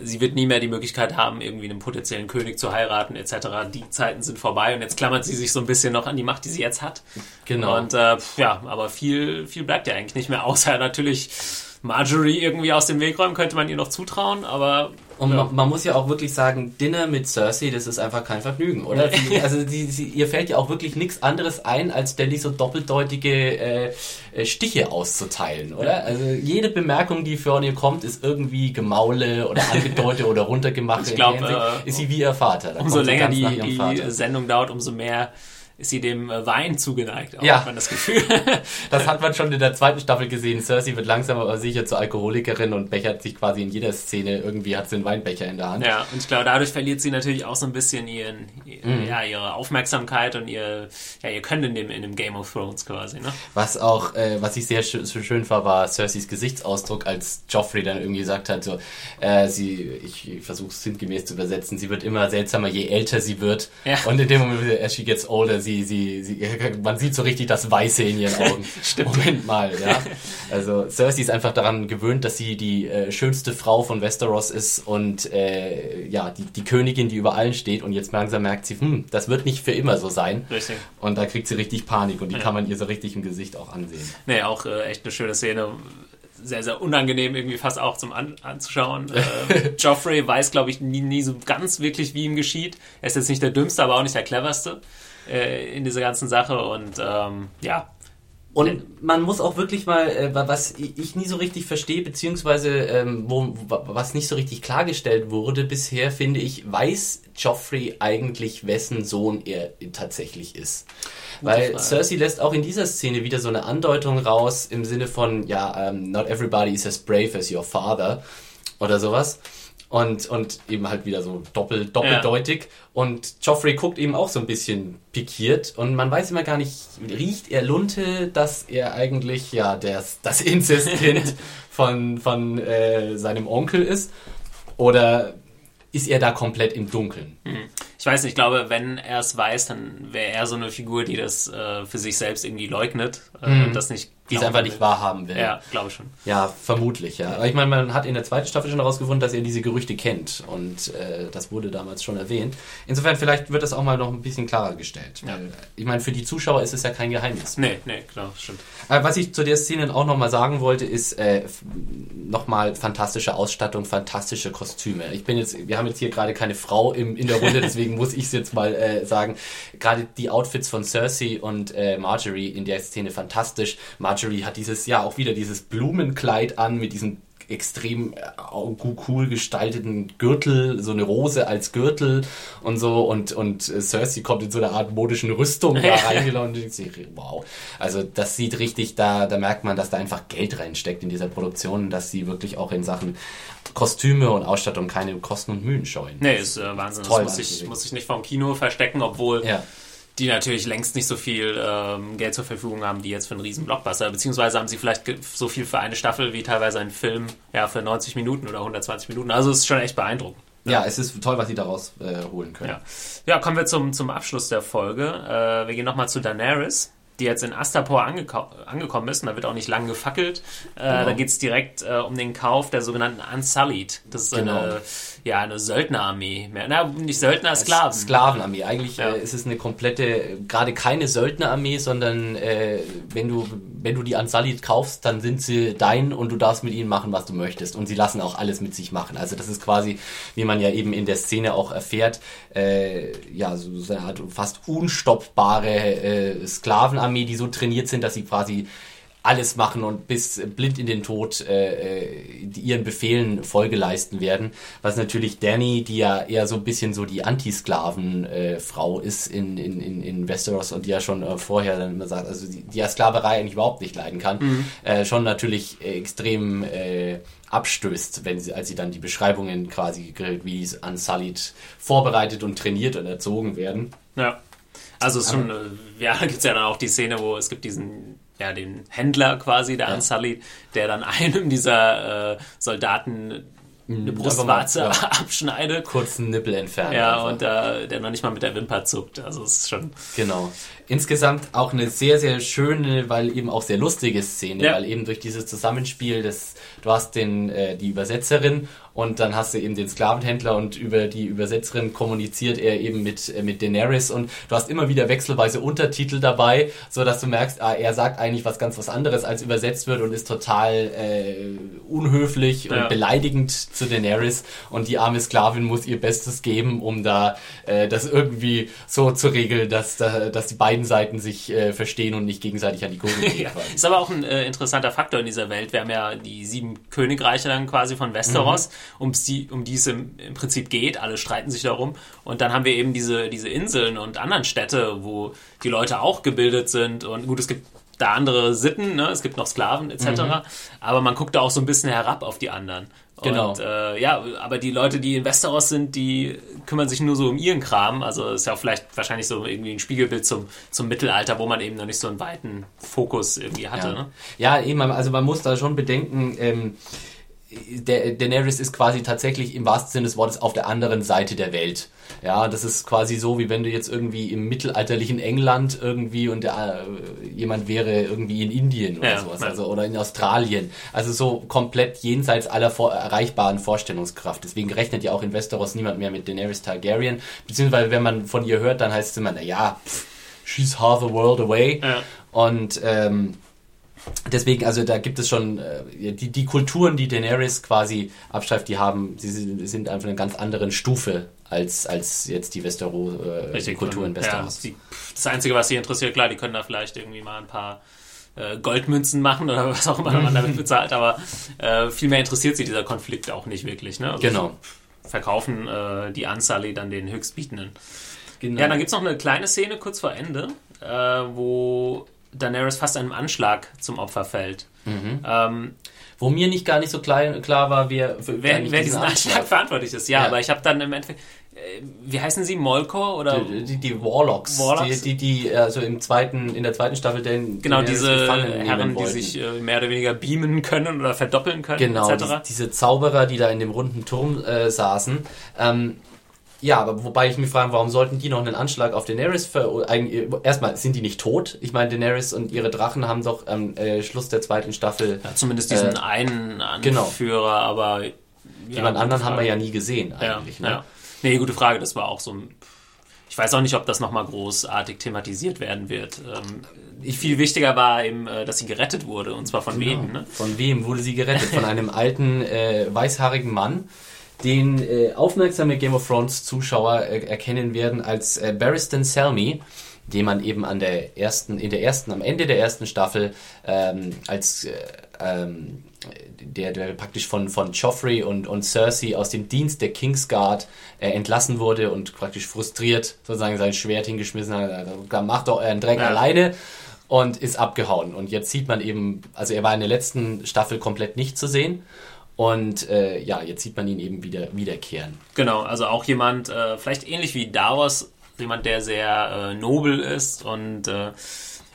sie wird nie mehr die Möglichkeit haben, irgendwie einen potenziellen König zu heiraten, etc. Die Zeiten sind vorbei und jetzt klammert sie sich so ein bisschen noch an die Macht, die sie jetzt hat. Genau. Und äh, ja, aber viel, viel bleibt ja eigentlich nicht mehr, *laughs* außer natürlich Marjorie irgendwie aus dem Weg räumen, könnte man ihr noch zutrauen, aber. Und ja. man, man, muss ja auch wirklich sagen, Dinner mit Cersei, das ist einfach kein Vergnügen, oder? Sie, *laughs* also sie, sie, ihr fällt ja auch wirklich nichts anderes ein, als ständig so doppeldeutige äh, äh, Stiche auszuteilen, oder? Also jede Bemerkung, die von ihr kommt, ist irgendwie Gemaule oder angedeutet oder runtergemacht. *laughs* Ich glaube, äh, ist sie wie ihr Vater. Da umso länger die, die Sendung dauert, umso mehr ist sie dem äh, Wein zugeneigt, auch ja. hat man das Gefühl. *laughs* das hat man schon in der zweiten Staffel gesehen. Cersei wird langsam aber sicher zur Alkoholikerin und bechert sich quasi in jeder Szene. Irgendwie hat sie einen Weinbecher in der Hand. Ja, und ich glaube, dadurch verliert sie natürlich auch so ein bisschen ihren, mhm. ja, ihre Aufmerksamkeit und ihr, ja, ihr Können in dem, in dem Game of Thrones quasi. Ne? Was auch, äh, was ich sehr schön, so schön war, war Cerseis Gesichtsausdruck, als Joffrey dann irgendwie gesagt hat, so, äh, sie, ich, ich versuche es sinngemäß zu übersetzen, sie wird immer seltsamer, je älter sie wird. Ja. Und in dem Moment, as she gets older, sie, sie, sie, man sieht so richtig das Weiße in ihren Augen. *laughs* Stimmt. Moment mal, ja. Also Cersei ist einfach daran gewöhnt, dass sie die äh, schönste Frau von Westeros ist und äh, ja, die, die Königin, die über allen steht. Und jetzt langsam merkt sie, hm, das wird nicht für immer so sein. Richtig. Und da kriegt sie richtig Panik und die ja. kann man ihr so richtig im Gesicht auch ansehen. Nee, auch äh, echt eine schöne Szene sehr, sehr unangenehm irgendwie fast auch zum An anzuschauen. *laughs* Äh, Joffrey weiß, glaube ich, nie, nie so ganz wirklich, wie ihm geschieht. Er ist jetzt nicht der Dümmste, aber auch nicht der Cleverste äh, in dieser ganzen Sache und ähm, ja. Und man muss auch wirklich mal, äh, was ich nie so richtig verstehe, beziehungsweise ähm, wo, was nicht so richtig klargestellt wurde bisher, finde ich, weiß Joffrey eigentlich, wessen Sohn er tatsächlich ist. Weil Cersei lässt auch in dieser Szene wieder so eine Andeutung raus im Sinne von, ja, um, ähm, not everybody is as brave as your father oder sowas und, und eben halt wieder so doppel, doppeldeutig. Ja. Und Joffrey guckt eben auch so ein bisschen pikiert und man weiß immer gar nicht, riecht er Lunte, dass er eigentlich ja das, das *laughs* Inzestkind *laughs* von, von äh, seinem Onkel ist? Oder ist er da komplett im Dunkeln? Hm. Ich weiß nicht, ich glaube, wenn er es weiß, dann wäre er so eine Figur, die das äh, für sich selbst irgendwie leugnet äh, mhm. und das nicht die es einfach nicht wahrhaben will. Ja, glaube schon. Ja, vermutlich, ja. Aber ich meine, man hat in der zweiten Staffel schon herausgefunden, dass er diese Gerüchte kennt. Und äh, das wurde damals schon erwähnt. Insofern, vielleicht wird das auch mal noch ein bisschen klarer gestellt. Ja. Weil, ich meine, für die Zuschauer ist es ja kein Geheimnis. Nee, nee, klar, stimmt. Aber was ich zu der Szene auch nochmal sagen wollte, ist äh, nochmal fantastische Ausstattung, fantastische Kostüme. Ich bin jetzt, wir haben jetzt hier gerade keine Frau im, in der Runde, *laughs* deswegen muss ich es jetzt mal äh, sagen. Gerade die Outfits von Cersei und äh, Marjorie in der Szene fantastisch. Marjorie Marjorie hat dieses, ja, auch wieder dieses Blumenkleid an mit diesem extrem äh, cool gestalteten Gürtel, so eine Rose als Gürtel und so und, und äh, Cersei kommt in so eine Art modischen Rüstung da reingelaufen und wow. Also das sieht richtig, da, da merkt man, dass da einfach Geld reinsteckt in dieser Produktion, dass sie wirklich auch in Sachen Kostüme und Ausstattung keine Kosten und Mühen scheuen. Nee, ist äh, Wahnsinn. Das, das muss ich, muss ich nicht vom Kino verstecken, obwohl ja die natürlich längst nicht so viel ähm, Geld zur Verfügung haben, die jetzt für einen riesen Blockbuster, beziehungsweise haben sie vielleicht so viel für eine Staffel wie teilweise ein Film, ja, für 90 Minuten oder 120 Minuten. Also es ist schon echt beeindruckend. Ja, ja es ist toll, was sie daraus äh, holen können. Ja. ja, kommen wir zum, zum Abschluss der Folge. Äh, wir gehen nochmal zu Daenerys die jetzt in Astapor angeko angekommen ist, und da wird auch nicht lang gefackelt. Äh, genau. Da geht es direkt äh, um den Kauf der sogenannten Unsullied. Das ist genau. eine, ja, eine Söldnerarmee. Na, nicht Söldner, Sklaven. Sklavenarmee. Eigentlich ja. äh, ist es eine komplette, gerade keine Söldnerarmee, sondern äh, wenn, du, wenn du die Unsullied kaufst, dann sind sie dein und du darfst mit ihnen machen, was du möchtest. Und sie lassen auch alles mit sich machen. Also das ist quasi, wie man ja eben in der Szene auch erfährt, äh, ja, so, eine Art fast unstoppbare äh, Sklavenarmee Armee, die so trainiert sind, dass sie quasi alles machen und bis blind in den Tod äh, äh ihren Befehlen Folge leisten werden. Was natürlich Danny, die ja eher so ein bisschen so die Anti-Sklaven-Frau äh, ist in, in, in, in Westeros und die ja schon äh, vorher dann immer sagt, also die, die ja Sklaverei eigentlich überhaupt nicht leiden kann, mhm. äh, schon natürlich extrem äh, abstößt, wenn sie, als sie dann die Beschreibungen quasi wie es Unsullied vorbereitet und trainiert und erzogen werden. Ja. Also es ist schon, äh, ja, *laughs* da gibt es ja dann auch die Szene, wo es gibt diesen ja, den Händler quasi, der ja. Unsullied, der dann *laughs* einem dieser äh, Soldaten eine Brustwarze ja. *laughs* abschneidet. Kurzen Nippel entfernen. Ja, einfach. und äh, der noch nicht mal mit der Wimper zuckt. Also es ist schon. Genau. Insgesamt auch eine sehr, sehr schöne, weil eben auch sehr lustige Szene, ja. weil eben durch dieses Zusammenspiel des, du hast den, äh, die Übersetzerin und dann hast du eben den Sklavenhändler und über die Übersetzerin kommuniziert er eben mit, äh, mit Daenerys und du hast immer wieder wechselweise Untertitel dabei, so dass du merkst, ah, er sagt eigentlich was ganz was anderes, als übersetzt wird und ist total äh, unhöflich ja. und beleidigend zu Daenerys und die arme Sklavin muss ihr Bestes geben, um da äh, das irgendwie so zu regeln, dass, da, dass die beiden Seiten sich äh, verstehen und nicht gegenseitig an die Gurgel gehen. *laughs* ja. Ist aber auch ein äh, interessanter Faktor in dieser Welt. Wir haben ja die sieben Königreiche dann quasi von Westeros. Mhm um die, um die es im, im, Prinzip geht. Alle streiten sich darum. Und dann haben wir eben diese, diese Inseln und anderen Städte, wo die Leute auch gebildet sind. Und gut, es gibt da andere Sitten, ne? es gibt noch Sklaven etc. Mhm. Aber man guckt da auch so ein bisschen herab auf die anderen. Genau. Und, äh, ja, aber die Leute, die in Westeros sind, die kümmern sich nur so um ihren Kram. Also ist ja auch vielleicht wahrscheinlich so irgendwie ein Spiegelbild zum, zum Mittelalter, wo man eben noch nicht so einen weiten Fokus irgendwie hatte. Ja, ne? ja eben, also man muss da schon bedenken, ähm, der Daenerys ist quasi tatsächlich im wahrsten Sinne des Wortes auf der anderen Seite der Welt. Ja, das ist quasi so, wie wenn du jetzt irgendwie im mittelalterlichen England irgendwie und der, äh, jemand wäre irgendwie in Indien oder ja, sowas, also oder in Australien. Also so komplett jenseits aller vor erreichbaren Vorstellungskraft. Deswegen rechnet ja auch in Westeros niemand mehr mit Daenerys Targaryen. Beziehungsweise wenn man von ihr hört, dann heißt es immer, na ja, she's half the world away. Ja. Und ähm, Deswegen, also da gibt es schon äh, die, die Kulturen, die Daenerys quasi abstreift, die haben, sie sind einfach eine ganz anderen Stufe als, als jetzt die Westeros, äh, Kultur in Westeros. Ja, die, das Einzige, was sie interessiert, klar, die können da vielleicht irgendwie mal ein paar äh, Goldmünzen machen oder *laughs* was auch immer man damit bezahlt, aber äh, viel mehr interessiert sie dieser Konflikt auch nicht wirklich. Ne? Also genau. Verkaufen äh, die Anzahl dann den Höchstbietenden. Genau. Ja, dann gibt es noch eine kleine Szene kurz vor Ende, äh, wo Daenerys fast einem Anschlag zum Opfer fällt. Mhm. Ähm, Wo mir nicht gar nicht so klar, klar war, wer, wer, wer diesen Anschlag, Anschlag verantwortlich ist. Ja, ja, aber ich habe dann im Endeffekt äh, wie heißen sie? Molkor oder? Die, die, die Warlocks. Warlocks. Die, die, die, also im zweiten, in der zweiten Staffel den. Genau, diese Herren, die sich äh, mehr oder weniger beamen können oder verdoppeln können. Genau, die, diese Zauberer, die da in dem runden Turm äh, saßen. Ähm, ja, aber wobei ich mich frage, warum sollten die noch einen Anschlag auf Daenerys ver... Erstmal, sind die nicht tot? Ich meine, Daenerys und ihre Drachen haben doch am äh, Schluss der zweiten Staffel... Ja, zumindest diesen äh, einen genau. Anführer, genau. aber... Ja, Jemand anderen haben wir ja nie gesehen eigentlich. Ja, ne? ja. Nee, gute Frage, das war auch so Ich weiß auch nicht, ob das nochmal großartig thematisiert werden wird. Ähm, viel wichtiger war eben, äh, dass sie gerettet wurde, und zwar von genau. wem. Ne? Von wem wurde sie gerettet? Von *laughs* einem alten, äh, weißhaarigen Mann, den äh, aufmerksame Game of Thrones Zuschauer äh, erkennen werden als äh, Barristan Selmy, den man eben an der ersten, in der ersten, am Ende der ersten Staffel ähm, als äh, ähm, der, der praktisch von, von Joffrey und, und Cersei aus dem Dienst der Kingsguard äh, entlassen wurde und praktisch frustriert sozusagen sein Schwert hingeschmissen hat. Also, macht doch euren Dreck ja. alleine und ist abgehauen. Und jetzt sieht man eben, also er war in der letzten Staffel komplett nicht zu sehen und äh, ja, jetzt sieht man ihn eben wieder wiederkehren. Genau, also auch jemand, äh, vielleicht ähnlich wie Davos, jemand, der sehr äh, nobel ist und äh,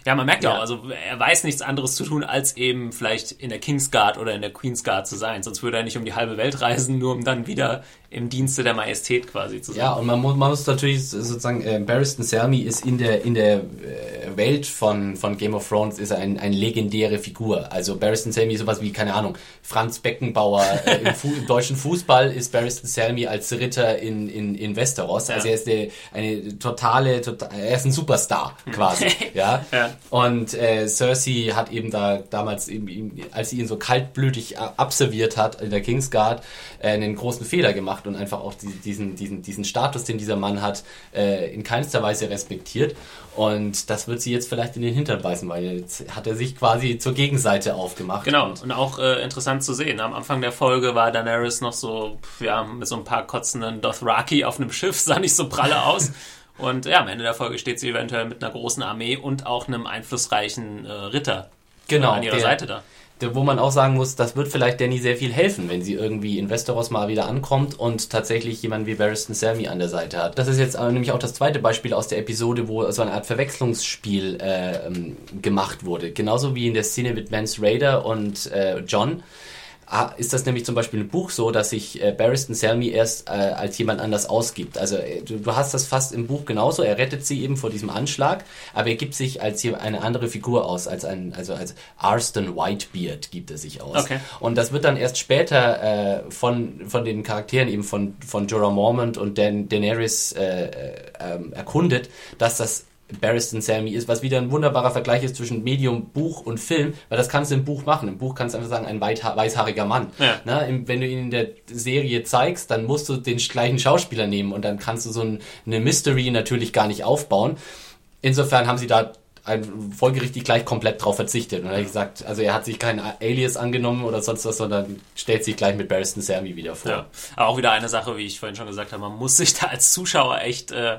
ja, man merkt ja auch, also er weiß nichts anderes zu tun, als eben vielleicht in der Kingsguard oder in der Queensguard zu sein. Sonst würde er nicht um die halbe Welt reisen, nur um dann wieder im Dienste der Majestät quasi zu sein. Ja, und man muss, man muss natürlich sozusagen, äh, Barristan Selmy ist in der, in der äh, Welt von, von Game of Thrones ist ein, eine legendäre Figur. Also Barristan Selmy ist sowas wie, keine Ahnung, Franz Beckenbauer äh, im, Fu im, deutschen Fußball ist Barristan Selmy als Ritter in, in, in Westeros. Also er ist der, eine totale, total, er ist ein Superstar quasi. *laughs* ja? ja. Und äh, Cersei hat eben da damals, eben, als sie ihn so kaltblütig abserviert hat in der Kingsguard, äh, einen großen Fehler gemacht macht und einfach auch diesen, diesen, diesen Status, den dieser Mann hat, äh, in keinster Weise respektiert. Und das wird sie jetzt vielleicht in den Hintern beißen, weil jetzt hat er sich quasi zur Gegenseite aufgemacht. Genau, und, und auch äh, interessant zu sehen. Am Anfang der Folge war Daenerys noch so, ja, mit so ein paar kotzenden Dothraki auf einem Schiff, *laughs* sah nicht so pralle aus. Und ja, am Ende der Folge steht sie eventuell mit einer großen Armee und auch einem einflussreichen äh, Ritter genau, an ihrer der, Seite da. Wo man auch sagen muss, das wird vielleicht Danny sehr viel helfen, wenn sie irgendwie in Westeros mal wieder ankommt und tatsächlich jemanden wie Barristan Selmy an der Seite hat. Das ist jetzt nämlich auch das zweite Beispiel aus der Episode, wo so eine Art Verwechslungsspiel äh, ähm, gemacht wurde. Genauso wie in der Szene mit Mance Raider und äh, John ist das nämlich zum Beispiel im Buch so, dass sich äh, Barristan Selmy erst äh, als jemand anders ausgibt. Also äh, du, du, hast das fast im Buch genauso. Er rettet sie eben vor diesem Anschlag, aber er gibt sich als eine andere Figur aus, als ein, also als Arston Whitebeard gibt er sich aus. Okay. Und das wird dann erst später äh, von von den Charakteren eben von von Jorah Mormont und Dan Daenerys äh, äh, ähm, erkundet, dass das Barristan Sammy ist, was wieder ein wunderbarer Vergleich ist zwischen Medium, Buch und Film, weil das kannst du im Buch machen. Im Buch kannst du einfach sagen, ein weißhaariger Mann. Ja. Na, wenn du ihn in der Serie zeigst, dann musst du den gleichen Schauspieler nehmen und dann kannst du so ein, eine Mystery natürlich gar nicht aufbauen. Insofern haben sie da folgerichtig gleich komplett drauf verzichtet. Und er hat gesagt, also er hat sich kein Alias angenommen oder sonst was, sondern stellt sich gleich mit Barristan Sammy wieder vor. Ja. Aber auch wieder eine Sache, wie ich vorhin schon gesagt habe, man muss sich da als Zuschauer echt äh,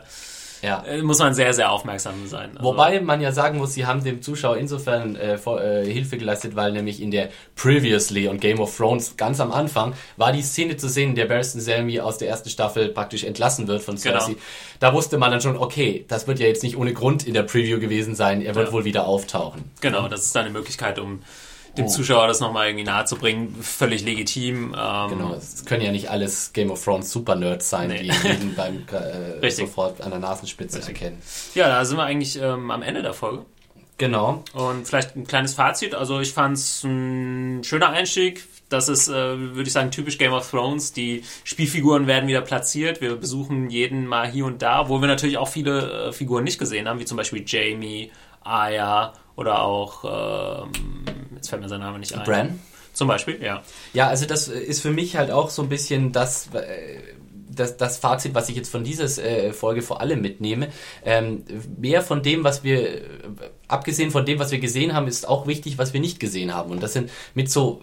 ja. Äh, muss man sehr, sehr aufmerksam sein. Also Wobei man ja sagen muss, sie haben dem Zuschauer insofern äh, vor, äh, Hilfe geleistet, weil nämlich in der Previously und Game of Thrones ganz am Anfang war die Szene zu sehen, in der Barristan Selmy aus der ersten Staffel praktisch entlassen wird von Cersei. Genau. Da wusste man dann schon, okay, das wird ja jetzt nicht ohne Grund in der Preview gewesen sein, er wird ja. wohl wieder auftauchen. Genau, das ist eine Möglichkeit, um dem oh. Zuschauer das nochmal irgendwie nahe zu bringen, völlig legitim. Ähm, genau, es können ja nicht alles Game of Thrones Super-Nerds sein, nee. die jeden *laughs* beim äh, sofort an der Nasenspitze Richtig. erkennen. Ja, da sind wir eigentlich ähm, am Ende der Folge. Genau. Und vielleicht ein kleines Fazit. Also ich fand es ein schöner Einstieg. Das ist, äh, würde ich sagen, typisch Game of Thrones. Die Spielfiguren werden wieder platziert. Wir besuchen jeden mal hier und da, wo wir natürlich auch viele äh, Figuren nicht gesehen haben, wie zum Beispiel Jamie, Aya oder auch, ähm, jetzt fällt mir sein Name nicht ein. Bran? Zum Beispiel, ja. Ja, also das ist für mich halt auch so ein bisschen das, äh, das, das Fazit, was ich jetzt von dieser äh, Folge vor allem mitnehme. Ähm, mehr von dem, was wir, abgesehen von dem, was wir gesehen haben, ist auch wichtig, was wir nicht gesehen haben. Und das sind mit so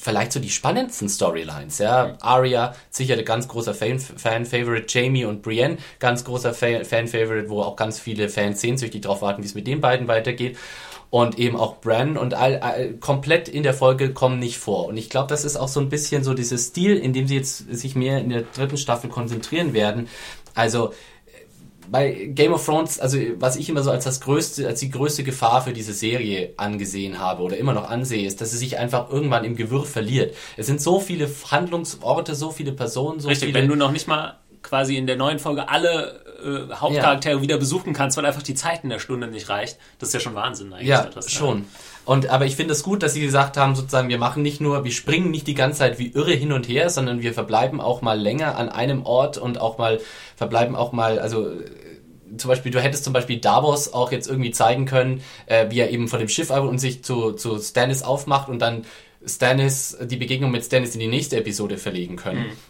vielleicht so die spannendsten Storylines. Ja, Arya sicher ein ganz großer Fan-Favorite, Jamie und Brienne ganz großer Fan-Favorite, wo auch ganz viele Fans sehnsüchtig drauf warten, wie es mit den beiden weitergeht. Und eben auch Bran und all, all, komplett in der Folge kommen nicht vor. Und ich glaube, das ist auch so ein bisschen so dieses Stil, in dem sie jetzt sich mehr in der dritten Staffel konzentrieren werden. Also bei Game of Thrones, also was ich immer so als das größte, als die größte Gefahr für diese Serie angesehen habe oder immer noch ansehe, ist, dass sie sich einfach irgendwann im Gewirr verliert. Es sind so viele Handlungsorte, so viele Personen, so Richtig, viele. wenn du noch nicht mal quasi in der neuen Folge alle äh, Hauptcharaktere ja. wieder besuchen kannst, weil einfach die Zeit in der Stunde nicht reicht, das ist ja schon Wahnsinn eigentlich. Ja, das, schon. Und aber ich finde es gut, dass sie gesagt haben, sozusagen, wir machen nicht nur, wir springen nicht die ganze Zeit wie irre hin und her, sondern wir verbleiben auch mal länger an einem Ort und auch mal verbleiben auch mal, also zum Beispiel, du hättest zum Beispiel Davos auch jetzt irgendwie zeigen können, äh, wie er eben von dem Schiff und sich zu, zu Stannis aufmacht und dann Stannis, die Begegnung mit Stannis in die nächste Episode verlegen können. Mhm.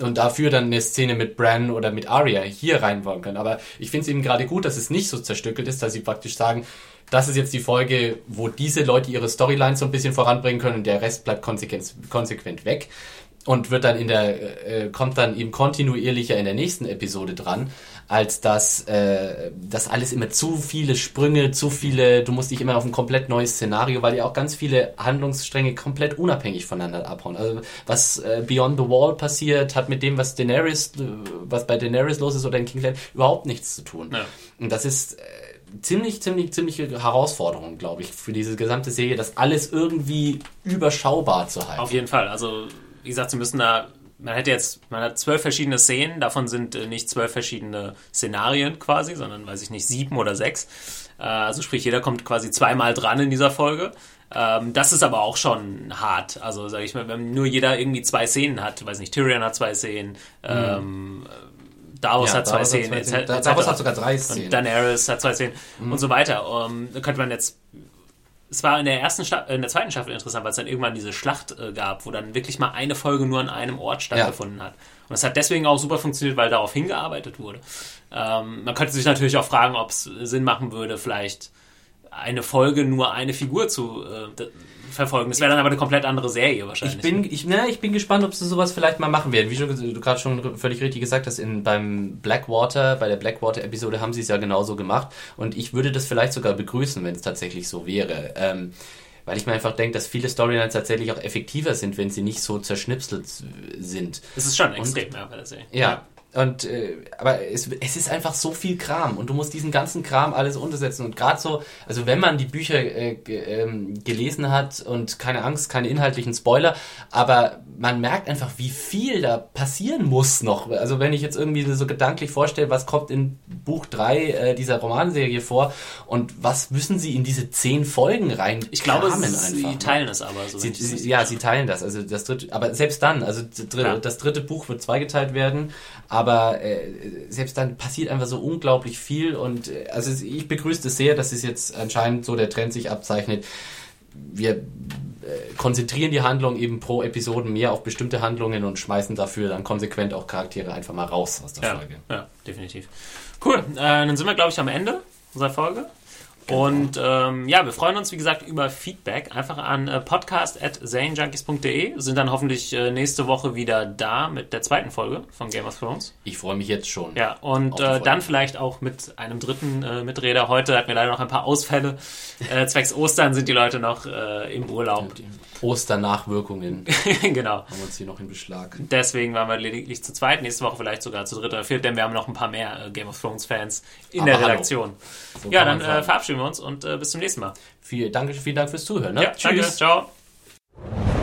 Und dafür dann eine Szene mit Bran oder mit Arya hier reinbauen können. Aber ich finde es eben gerade gut, dass es nicht so zerstückelt ist, dass sie praktisch sagen, das ist jetzt die Folge, wo diese Leute ihre Storylines so ein bisschen voranbringen können und der Rest bleibt konsequent, konsequent weg und wird dann in der äh, kommt dann eben kontinuierlicher in der nächsten Episode dran, als dass äh, das alles immer zu viele Sprünge, zu viele, du musst dich immer auf ein komplett neues Szenario, weil ja auch ganz viele Handlungsstränge komplett unabhängig voneinander abhauen. Also was äh, Beyond the Wall passiert, hat mit dem, was Daenerys, was bei Daenerys los ist oder in King's überhaupt nichts zu tun. Ja. Und das ist äh, ziemlich, ziemlich, ziemliche Herausforderung, glaube ich, für diese gesamte Serie, das alles irgendwie überschaubar zu halten. Auf jeden Fall. Also wie gesagt, sie müssen da, man hätte jetzt, man hat zwölf verschiedene Szenen, davon sind äh, nicht zwölf verschiedene Szenarien quasi, sondern, weiß ich nicht, sieben oder sechs. Äh, also sprich, jeder kommt quasi zweimal dran in dieser Folge. Ähm, das ist aber auch schon hart. Also sage ich mal, wenn nur jeder irgendwie zwei Szenen hat, weiß nicht, Tyrion hat zwei Szenen, mhm. ähm, Davos ja, hat zwei Szenen, hat zwei Szenen. Davos hat sogar drei Szenen. Und Daenerys hat zwei Szenen mhm. und so weiter. Um, ähm, da könnte man jetzt es war in der ersten Sta in der zweiten Staffel interessant, weil es dann irgendwann diese Schlacht äh, gab, wo dann wirklich mal eine Folge nur an einem Ort stattgefunden ja. hat. Und es hat deswegen auch super funktioniert, weil darauf hingearbeitet wurde. Ähm, man könnte sich natürlich auch fragen, ob es Sinn machen würde, vielleicht eine Folge nur eine Figur zu äh, verfolgen. Das wäre dann aber eine komplett andere Serie wahrscheinlich. Ich bin, ich, ne, ich bin gespannt, ob sie sowas vielleicht mal machen werden. Wie schon, du gerade schon völlig richtig gesagt hast, in, beim Blackwater, bei der Blackwater-Episode haben sie es ja genauso gemacht. Und ich würde das vielleicht sogar begrüßen, wenn es tatsächlich so wäre. Ähm, weil ich mir einfach denke, dass viele Storylines tatsächlich auch effektiver sind, wenn sie nicht so zerschnipselt sind. Es ist schon extrem, ja, bei der Serie. Ja. Ja. Und äh, aber es, es ist einfach so viel Kram und du musst diesen ganzen Kram alles untersetzen und gerade so, also wenn man die Bücher äh, äh, gelesen hat und keine Angst, keine inhaltlichen Spoiler, aber man merkt einfach, wie viel da passieren muss noch. Also wenn ich jetzt irgendwie so gedanklich vorstelle, was kommt in Buch 3 äh, dieser Romanserie vor und was müssen sie in diese zehn Folgen rein? Ich glaube, sie einfach, ne? teilen es aber. So sie, sie, ja, sie teilen das. Also das dritte, aber selbst dann, also das dritte Buch wird zweigeteilt werden, aber äh, selbst dann passiert einfach so unglaublich viel und äh, also ich begrüße es sehr, dass es jetzt anscheinend so der Trend sich abzeichnet. Wir äh, konzentrieren die Handlung eben pro Episode mehr auf bestimmte Handlungen und schmeißen dafür dann konsequent auch Charaktere einfach mal raus aus der ja, Folge. Ja, definitiv. Cool, äh, dann sind wir, glaube ich, am Ende unserer Folge. Genau. Und ähm, ja, wir freuen uns, wie gesagt, über Feedback. Einfach an äh, podcast.zanejunkies.de. Sind dann hoffentlich äh, nächste Woche wieder da mit der zweiten Folge von Game of Thrones. Ich freue mich jetzt schon. Ja, und äh, dann vielleicht auch mit einem dritten äh, Miträder. Heute hatten wir leider noch ein paar Ausfälle. Äh, zwecks Ostern sind die Leute noch äh, im Urlaub. Osternachwirkungen. *laughs* genau. Haben wir uns hier noch in Beschlag. Deswegen waren wir lediglich zu zweit. Nächste Woche vielleicht sogar zu dritt oder viert, denn wir haben noch ein paar mehr Game of Thrones Fans in Aber der Redaktion. So ja, dann verabschieden verabschieden wir uns und äh, bis zum nächsten Mal. Viel, danke, vielen Dank fürs Zuhören. Ne? Ja, Tschüss. Danke, ciao.